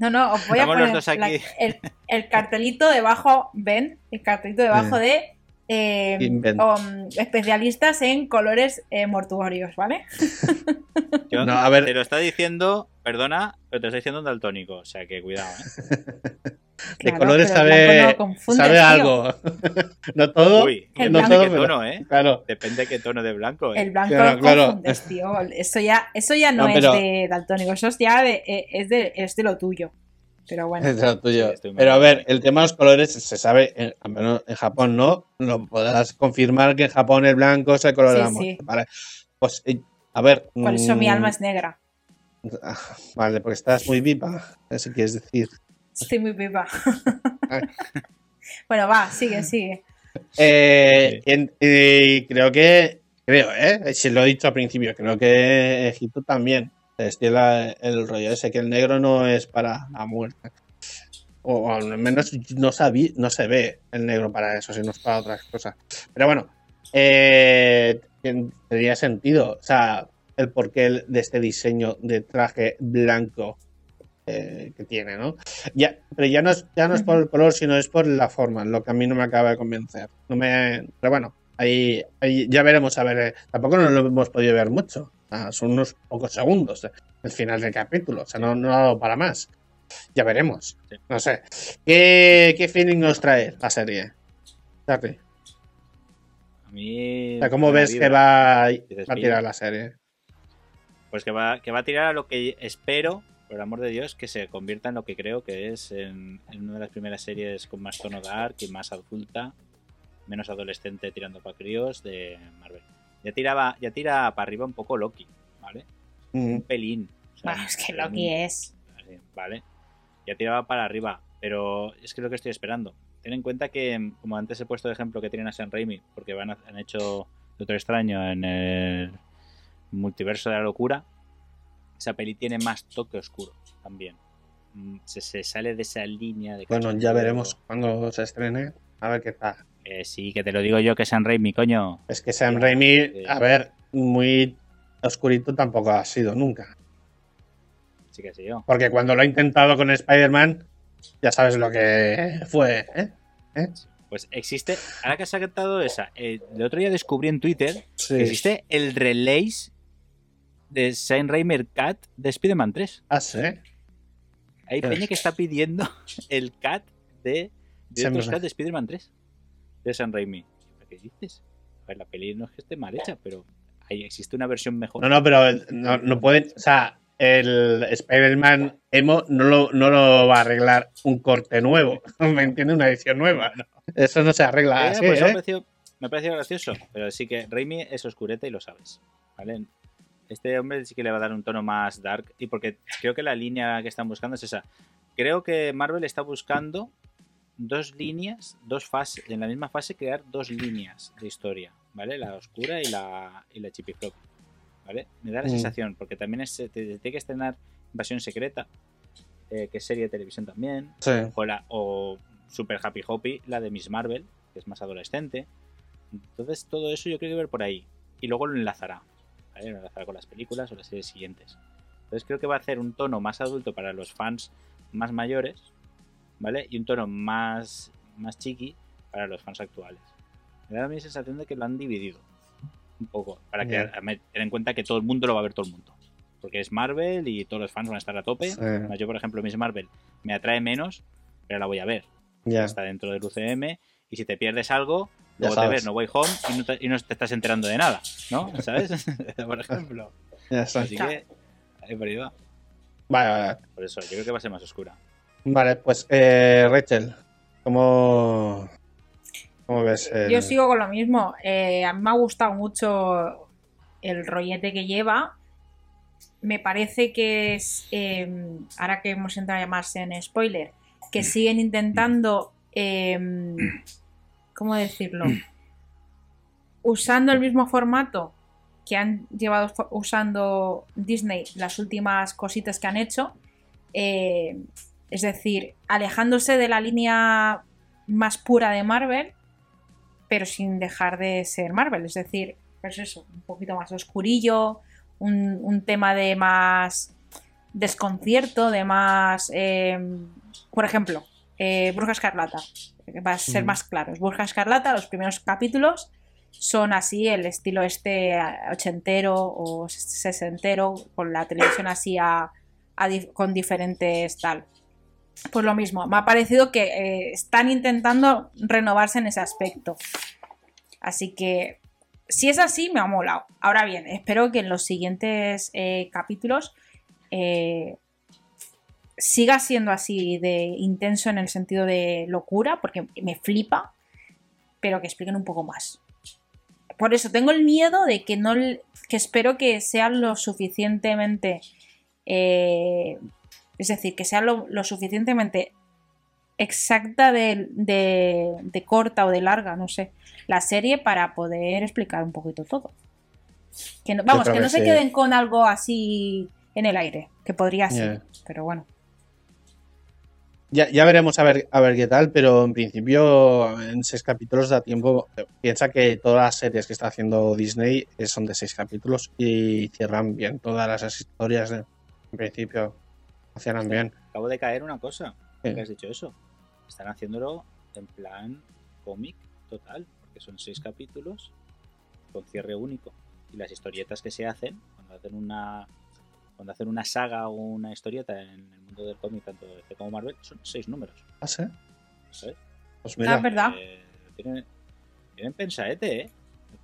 No, no, os voy a Estamos poner la- el, el cartelito debajo, ven, el cartelito debajo de eh, um, especialistas en colores eh, mortuorios, ¿vale? Yo No, a ver. Te lo está diciendo, perdona, pero te lo está diciendo un daltónico. O sea que cuidado, ¿eh? De Claro, colores sabe, no sabe algo. no todo. Uy, El no blanco. todo, ¿Qué pero- tono, eh? Claro. Depende qué tono de blanco, eh. El blanco Claro, confundes, tío. Eso ya, eso ya no, No, pero- es de daltónico, eso es ya de, eh, es, de, es de lo tuyo. Pero bueno, Es lo tuyo. Sí, Pero a ver, el tema de los colores se sabe, en, al menos en Japón no, lo podrás confirmar que en Japón el blanco es el color de Sí, la sí. muerte. Vale. Pues, eh, a ver. por eso mi mm, alma es negra. ah, Vale, porque estás muy viva, eso quieres decir. Estoy muy viva. Ay. bueno, va, sigue, sigue. Eh, en- y creo que, creo, ¿eh? Si lo he dicho al principio, creo que Egipto también estila el rollo ese, que el negro no es para la muerte. O al menos no, sabí, no se ve el negro para eso, sino es para otras cosas. Pero bueno, eh, ten- tendría sentido. O sea, el porqué de este diseño de traje blanco eh, que tiene, ¿no? Ya, pero ya no es, ya no es por el color, sino es por la forma, lo que a mí no me acaba de convencer. No me, pero bueno, ahí, ahí ya veremos. A ver, eh, tampoco no lo hemos podido ver mucho. Son unos pocos segundos el final del capítulo. O sea, no, no ha dado para más. Ya veremos. No sé. ¿Qué, qué feeling nos trae la serie? Charlie? A mí. O sea, ¿Cómo ves que va, va a tirar la serie? Pues que va, que va a tirar a lo que espero, por el amor de Dios, que se convierta en lo que creo que es en, en una de las primeras series con más tono dark y más adulta, menos adolescente tirando para críos de Marvel. Ya tiraba, ya tira para arriba un poco Loki, ¿vale? Mm. Un pelín. o sea, Bueno, es que un- Loki es. Así, Vale. Ya tiraba para arriba. Pero es que es lo que estoy esperando. Ten en cuenta que, como antes he puesto de ejemplo que tienen a Sam Raimi, porque van a- han hecho Doctor Extraño en el multiverso de la locura, esa peli tiene más toque oscuro también. Mm, Se, se sale de esa línea de Bueno, ya veremos cuando se estrene. A ver qué tal. Que sí, que te lo digo yo que San Raimi, coño. Es que Sam Raimi, a ver, muy oscurito tampoco ha sido nunca. Sí que sí yo. Porque cuando lo ha intentado con Spider-Man, ya sabes lo que fue, ¿eh? Pues existe, ahora que se ha cantado esa, eh, el otro día descubrí en Twitter Sí. que existe el release de San Raimi Cat de Spider-Man 3. Ah, sí. Hay peña que está pidiendo el cat de Director's Siempre. Cut de Spider-Man 3 de San Raimi. ¿Qué dices? A ver, la peli no es que esté mal hecha, pero ahí existe una versión mejor. No, no, pero no, no pueden. O sea, el Spider-Man Emo no lo, no lo va a arreglar un corte nuevo. ¿Me entiendes? Una edición nueva. Eso no se arregla Eh, así, pues me, ¿eh? pareció, me pareció gracioso, pero sí que Raimi es oscureta y lo sabes. ¿vale? Este hombre sí que le va a dar un tono más dark y porque creo que la línea que están buscando es esa. Creo que Marvel está buscando dos líneas, dos fases, en la misma fase crear dos líneas de historia, ¿vale? La oscura y la, y la chipiflop, ¿vale? Me da la Mm. sensación, porque también es, te- te- tiene que estrenar Invasión Secreta, eh, que es serie de televisión también, Sí. o, la, o Super Happy Hoppy, la de Miss Marvel, que es más adolescente. Entonces, todo eso yo creo que ver por ahí. Y luego lo enlazará. ¿Vale? Enlazará con las películas o las series siguientes. Entonces, creo que va a hacer un tono más adulto para los fans más mayores, ¿vale? Y un tono más, más chiqui para los fans actuales. Me da mi sensación de que lo han dividido un poco. Para que tener en cuenta que todo el mundo lo va a ver todo el mundo. Porque es Marvel y todos los fans van a estar a tope. Sí. Yo, por ejemplo, Miss Marvel me atrae menos, pero la voy a ver Ya. está dentro del UCM y si te pierdes algo, luego te ves No Way Home y no, te, y no te estás enterando de nada, ¿no? ¿Sabes? Por ejemplo. Ya está. Así que, ahí por ahí va. Vale, vale. Por eso, yo creo que va a ser más oscura. Vale, pues eh, Rachel, ¿cómo, cómo ves? el- Yo sigo con lo mismo. Eh, a mí me ha gustado mucho el rollete que lleva. Me parece que es, eh, ahora que hemos entrado ya más en spoiler, que siguen intentando, eh, ¿cómo decirlo? Usando el mismo formato que han llevado usando Disney las últimas cositas que han hecho. eh, es decir, alejándose de la línea más pura de Marvel, pero sin dejar de ser Marvel. Es decir, pues eso, un poquito más oscurillo, un, un tema de más desconcierto, de más... eh, por ejemplo, eh, Bruja Escarlata, va a ser más claros. Bruja Escarlata, los primeros capítulos son así, el estilo este ochentero o sesentero, con la televisión así a- con diferentes tal. Pues lo mismo, me ha parecido que eh, están intentando renovarse en ese aspecto. Así que, si es así, me ha molado. Ahora bien, espero que en los siguientes eh, capítulos eh, siga siendo así de intenso en el sentido de locura, porque me flipa, pero que expliquen un poco más. Por eso tengo el miedo de que no, que espero que sea lo suficientemente, eh, es decir, que sea lo, lo suficientemente exacta de, de- de corta o de larga, no sé, la serie para poder explicar un poquito todo. Que no, vamos, que no se sí. queden con algo así en el aire, que podría ser, pero bueno. Ya, ya veremos a ver, a ver qué tal, pero en principio en seis capítulos da tiempo. Piensa que todas las series que está haciendo Disney eh, son de seis capítulos y cierran bien todas las historias. eh, En principio funcionan bien. Acabo de caer una cosa, Sí. que has dicho eso. Están haciéndolo en plan cómic total, porque son seis capítulos con cierre único. Y las historietas que se hacen, cuando hacen una cuando hacen una saga o una historieta en el mundo del cómic, tanto de DC como Marvel, son seis números. ¿Ah, sí? ¿sabes? Pues Ah, mira, es verdad. Eh, tienen, tienen pensaete, ¿eh?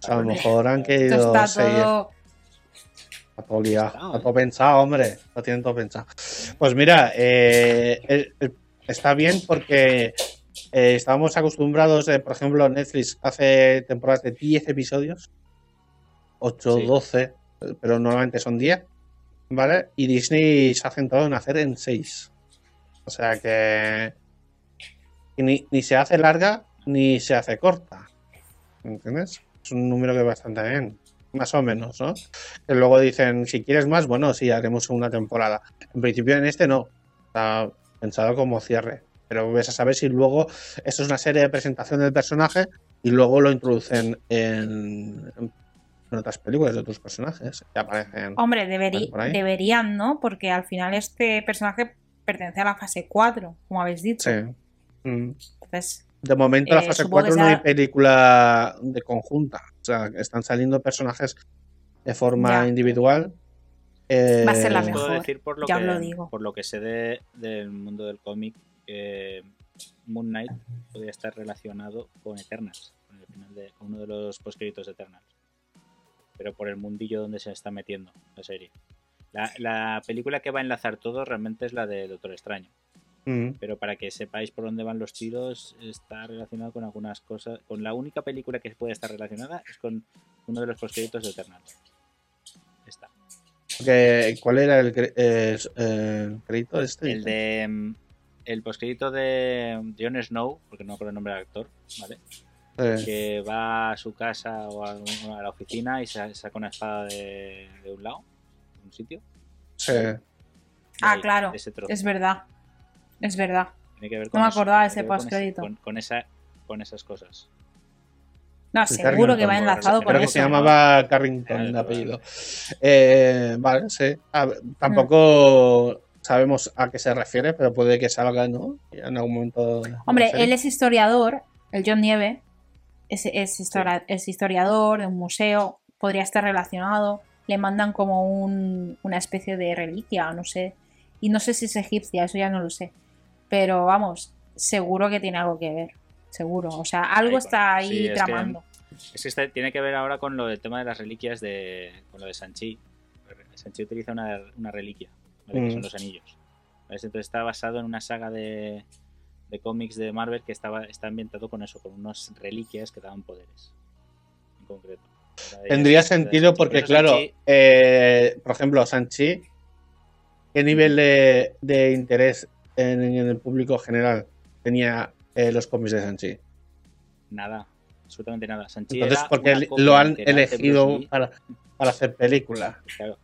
a lo mejor han Esto querido está seguir. todo. Está todo liado, Está, está ¿eh? todo pensado, hombre. Lo tienen todo pensado. Pues mira, eh, está bien porque eh, estábamos acostumbrados, eh, por ejemplo, Netflix hace temporadas de 10 episodios, 8, Sí. 12, eh, pero normalmente son 10, ¿vale? Y Disney se ha centrado en hacer en 6. O sea que, ni, ni se hace larga ni se hace corta. ¿Entiendes? Es un número que bastante bien. Más o menos, ¿no? Que luego dicen, si quieres más, bueno, sí, haremos una temporada. En principio en este no. Está pensado como cierre. Pero ves a saber si luego esto es una serie de presentación del personaje y luego lo introducen en, en otras películas de otros personajes que aparecen. Hombre, deberi- por ahí. deberían, ¿no? Porque al final este personaje pertenece a la fase 4, como habéis dicho. Sí. Mm. Entonces, De momento, la Eh, fase supongo 4 que no hay película de conjunta. O sea, están saliendo personajes de forma Ya. individual. Eh, Va a ser la puedo mejor, decir por lo, ya os que, lo digo. por lo que sé de- del mundo del cómic que Moon Knight podría estar relacionado con Eternals, con, el final de, con uno de los postcréditos de Eternals. Pero por el mundillo donde se está metiendo la serie. La, la película que va a enlazar todo realmente es la de Doctor Extraño. mm, Pero para que sepáis por dónde van los tiros, está relacionado con algunas cosas. Con la única película que puede estar relacionada es con uno de los postcréditos de Eternals. Está. que- ¿Cuál era el, eh, eh, crédito este? El de. mm, El postcrédito de Jon Snow, porque no me acuerdo el nombre del actor, ¿vale? Eh, Que va a su casa o a, a la oficina y sa- saca una espada de, de un lado, de un sitio. sí. Ah, Ahí, claro, ese trozo. es verdad. Es verdad. Tiene que ver no me eso, acordaba de ese con postcrédito. Con, con esa, con esas cosas. No, El seguro que va enlazado con Creo que eso. se llamaba Carrington claro. apellido. Eh, vale, sí. A ver, tampoco sabemos a qué se refiere, pero puede que salga, ¿no? En algún momento. Hombre, él es historiador, el John Nieve es, es, histori- es historiador de un museo, podría estar relacionado, le mandan como un- una especie de reliquia, no sé, y no sé si es egipcia, eso ya no lo sé, pero vamos, seguro que tiene algo que ver, seguro, o sea, algo Ahí, está ahí sí, es que- tramando. Es que este tiene que ver ahora con lo del tema de las reliquias de. con lo de Sanchi. Sanchi utiliza una, una reliquia, ¿vale? que Mm. son los anillos. ¿vale? Entonces está basado en una saga de, de cómics de Marvel que estaba, está ambientado con eso, con unas reliquias que daban poderes. En concreto. Tendría de sentido porque, claro, eh, por ejemplo, Sanchi, ¿qué nivel de, de interés en, en el público general tenía eh, los cómics de Sanchi? nada, absolutamente nada. Sanchi Entonces, era ¿por qué una li- copia lo han elegido para, para hacer película? Claro.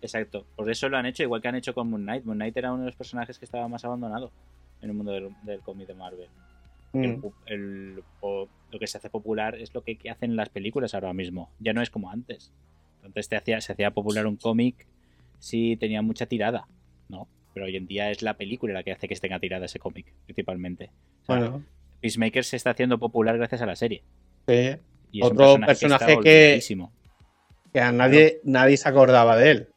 Exacto. Por eso lo han hecho, igual que han hecho con Moon Knight. Moon Knight era uno de los personajes que estaba más abandonado en el mundo del, del cómic de Marvel. El Mm. pu- el- o- lo que se hace popular es lo que, que hacen las películas ahora mismo. Ya no es como antes. Antes te hacía, se hacía popular un cómic si tenía mucha tirada, ¿no? Pero hoy en día es la película la que hace que tenga tirada ese cómic, principalmente. O sea, Bueno, Peacemaker se está haciendo popular gracias a la serie. sí, Y es Otro personaje, personaje que, que a nadie, nadie se acordaba de él.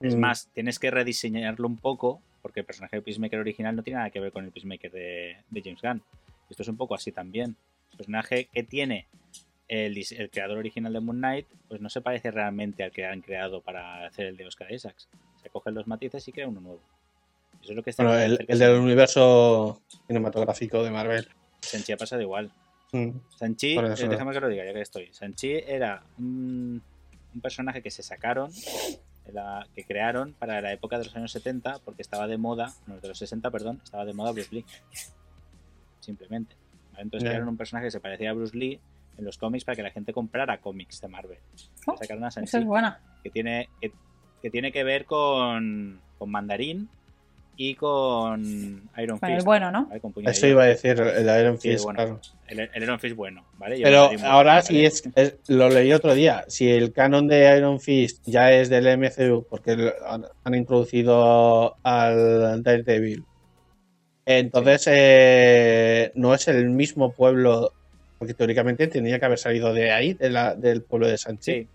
Es Mm. más, tienes que rediseñarlo un poco, porque el personaje de Peacemaker original no tiene nada que ver con el Peacemaker de, de James Gunn. Esto es un poco así también. El personaje que tiene el, creador original de Moon Knight, pues no se parece realmente al que han creado para hacer el de Oscar Isaacs. Se cogen los matices y crea uno nuevo. Eso es lo que está Bueno, el, del universo cinematográfico de Marvel. Sanchi ha pasado igual. Mm. Sanchi, eh, déjame que lo diga, ya que estoy. Sanchi era un, un personaje que se sacaron, la- que crearon para la época de los años 70, porque estaba de moda, no, de los 60, perdón, estaba de moda Bruce Lee. Simplemente. ¿vale? Entonces crearon un personaje que se parecía a Bruce Lee en los cómics para que la gente comprara cómics de Marvel. Oh, sacaron a Esa Sanchi, es buena. que tiene, que, que tiene que ver con, con Mandarín y con Iron Con el Fist. bueno, ¿no? Eso iba a decir, el Iron Sí, Fist, bueno. claro. El, el Iron Fist bueno, ¿vale? Pero ahora ¿vale? sí es, es- lo leí otro día. Si el canon de Iron Fist ya es del MCU, porque han, han introducido al Daredevil, entonces eh, no es el mismo pueblo, porque teóricamente tenía que haber salido de ahí, de la- del pueblo de Sanchi. Sí,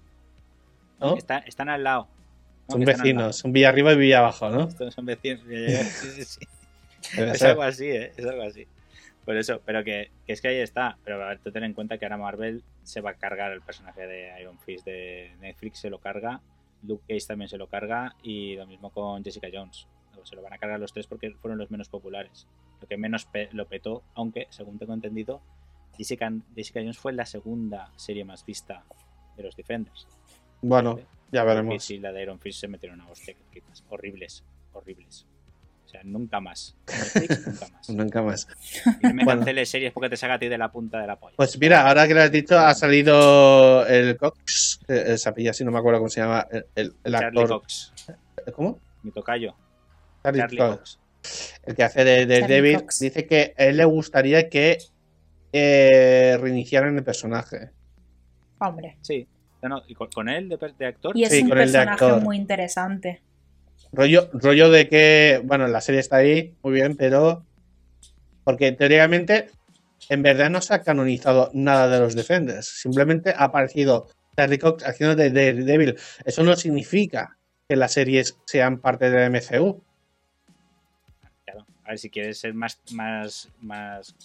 ¿no? Está- están al lado. Son vecinos, son Villa arriba y Villa abajo, ¿no? Estos son vecinos. Sí, sí, sí. Es algo así, ¿eh? Es algo así. Por eso, pero que, que es que ahí está. Pero a ver, tú ten en cuenta que ahora Marvel se va a cargar el personaje de Iron Fist de Netflix, se lo carga. Luke Cage también se lo carga. Y lo mismo con Jessica Jones. Se lo van a cargar los tres porque fueron los menos populares. Lo que menos pe- lo petó, aunque, según tengo entendido, Jessica, Jessica Jones fue la segunda serie más vista de los Defenders. Bueno, ya veremos. Y la de Iron Fist se metieron a hostia. Horribles, horribles. O sea, nunca más. Netflix, nunca más. Nunca más. Y no me Bueno. canceles series porque te saca a ti de la punta de la polla. Pues mira, ahora que lo has dicho, ha salido el Cox, eh, se apella así, no me acuerdo cómo se llama el, el- el Charlie actor. Cox, ¿Cómo? mi tocayo. Charlie Charlie Cox. Cox. el que hace de, Cox. dice que a él le gustaría que eh, reiniciaran el personaje. Hombre. Sí. No, no, ¿y con, con él de, de actor? Y es Sí, un con el de personaje actor. muy interesante. Rollo, rollo de que, bueno, la serie está ahí, muy bien, pero. Porque teóricamente, en verdad no se ha canonizado nada de los Defenders. Simplemente ha aparecido Charlie Cox haciendo de Daredevil. Eso no significa que las series sean parte de MCU. Claro. A ver, si quieres ser más, más, más,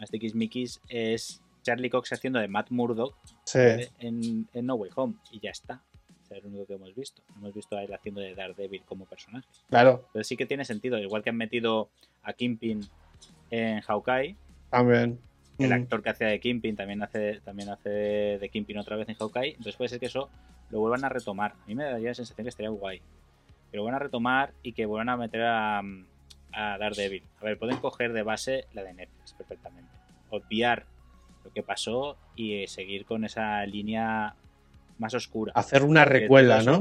más tiquismiquis, es Charlie Cox haciendo de Matt Murdock Sí. en, en No Way Home. Y ya está. O sea, es lo único que hemos visto. Hemos visto a él haciendo de Daredevil como personaje. Claro, Pero sí que tiene sentido. Igual que han metido a Kingpin en Hawkeye. también. El Mm. actor que hacía de Kingpin también hace, también hace de Kingpin otra vez en Hawkeye. Entonces puede ser que eso lo vuelvan a retomar. A mí me daría la sensación que estaría guay. Que lo van a retomar y que vuelvan a meter a, a Daredevil. A ver, pueden coger de base la de Netflix perfectamente. Obviar lo que pasó y eh, seguir con esa línea más oscura. Hacer una recuela, ¿no?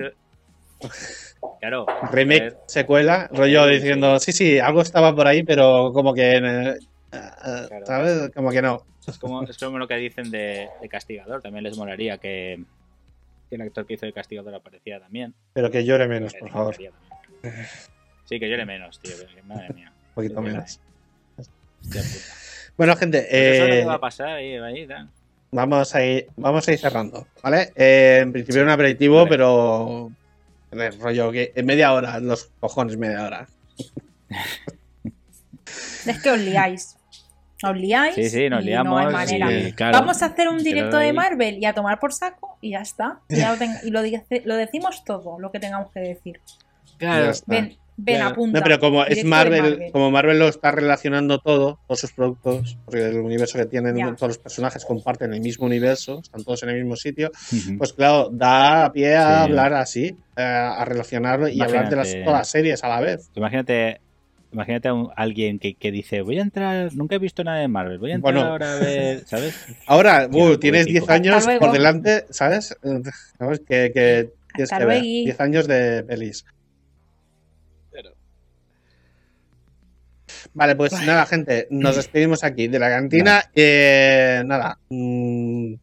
Claro. Remake, secuela, rollo Sí, diciendo, sí, sí, algo estaba por ahí, pero como que. eh, Claro. ¿Sabes? Como que no. Es como, es como lo que dicen de, de Castigador. También les molaría que, que el actor que hizo de Castigador apareciera también. Pero que llore menos, Me por favor. también. Sí, que llore menos, tío. Madre mía. Un poquito menos. Hostia puta. Bueno, gente, Pues eso es lo eh, que va a pasar ahí, ahí, vamos, a ir, vamos a ir cerrando, ¿vale? Eh, en principio un aperitivo, Vale. pero. el rollo que en media hora, los cojones, media hora. Es que os liáis. Os liáis. Sí, sí, nos y liamos. No hay manera. claro, Vamos a hacer un directo de Marvel y a tomar por saco y ya está. Y, ya lo, y lo, dice- lo decimos todo, lo que tengamos que decir. Está. Ven, ven, Claro. apunta. No, pero como es Marvel, como Marvel lo está relacionando todo, todos sus productos, porque el universo que tienen, todos los personajes comparten el mismo universo, están todos en el mismo sitio, pues claro, da pie a Sí. hablar así, eh, a relacionarlo y hablar de las, todas las series a la vez. Imagínate, imagínate a un- alguien que, que dice, voy a entrar, nunca he visto nada de Marvel, voy a entrar Bueno. ahora a ver, ¿sabes? Ahora, uh, tienes 10 poético. años por delante, ¿sabes? ¿Sabes? Que, que tienes Hasta que ver luego. 10 años de pelis. Vale, pues nada, gente, nos despedimos aquí de la cantina. Eh, nada, mm,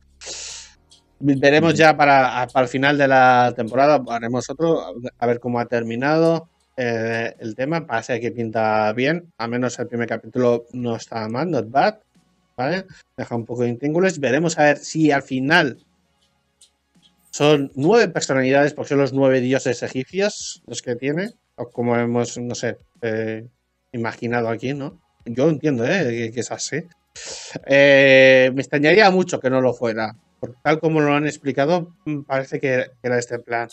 veremos ya para, para el final de la temporada, haremos otro, a ver cómo ha terminado eh, el tema. Parece que pinta bien, al menos el primer capítulo no está mal, not bad. ¿Vale? Deja un poco de intríngulos. Veremos a ver si al final son nueve personalidades, porque son los nueve dioses egipcios los que tiene, o como hemos, no sé, eh, imaginado aquí, ¿no? Yo entiendo, ¿eh? Que, que es así. Eh, me extrañaría mucho que no lo fuera. Por tal como lo han explicado, mm, parece que, era este plan.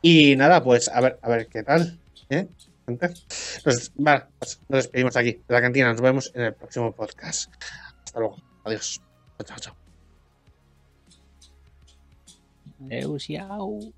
Y nada, pues a ver, a ver qué tal. ¿eh? Gente. Pues, vale, pues nos despedimos aquí de la cantina. Nos vemos en el próximo podcast. Hasta luego. Adiós. Chao, chao. Yau.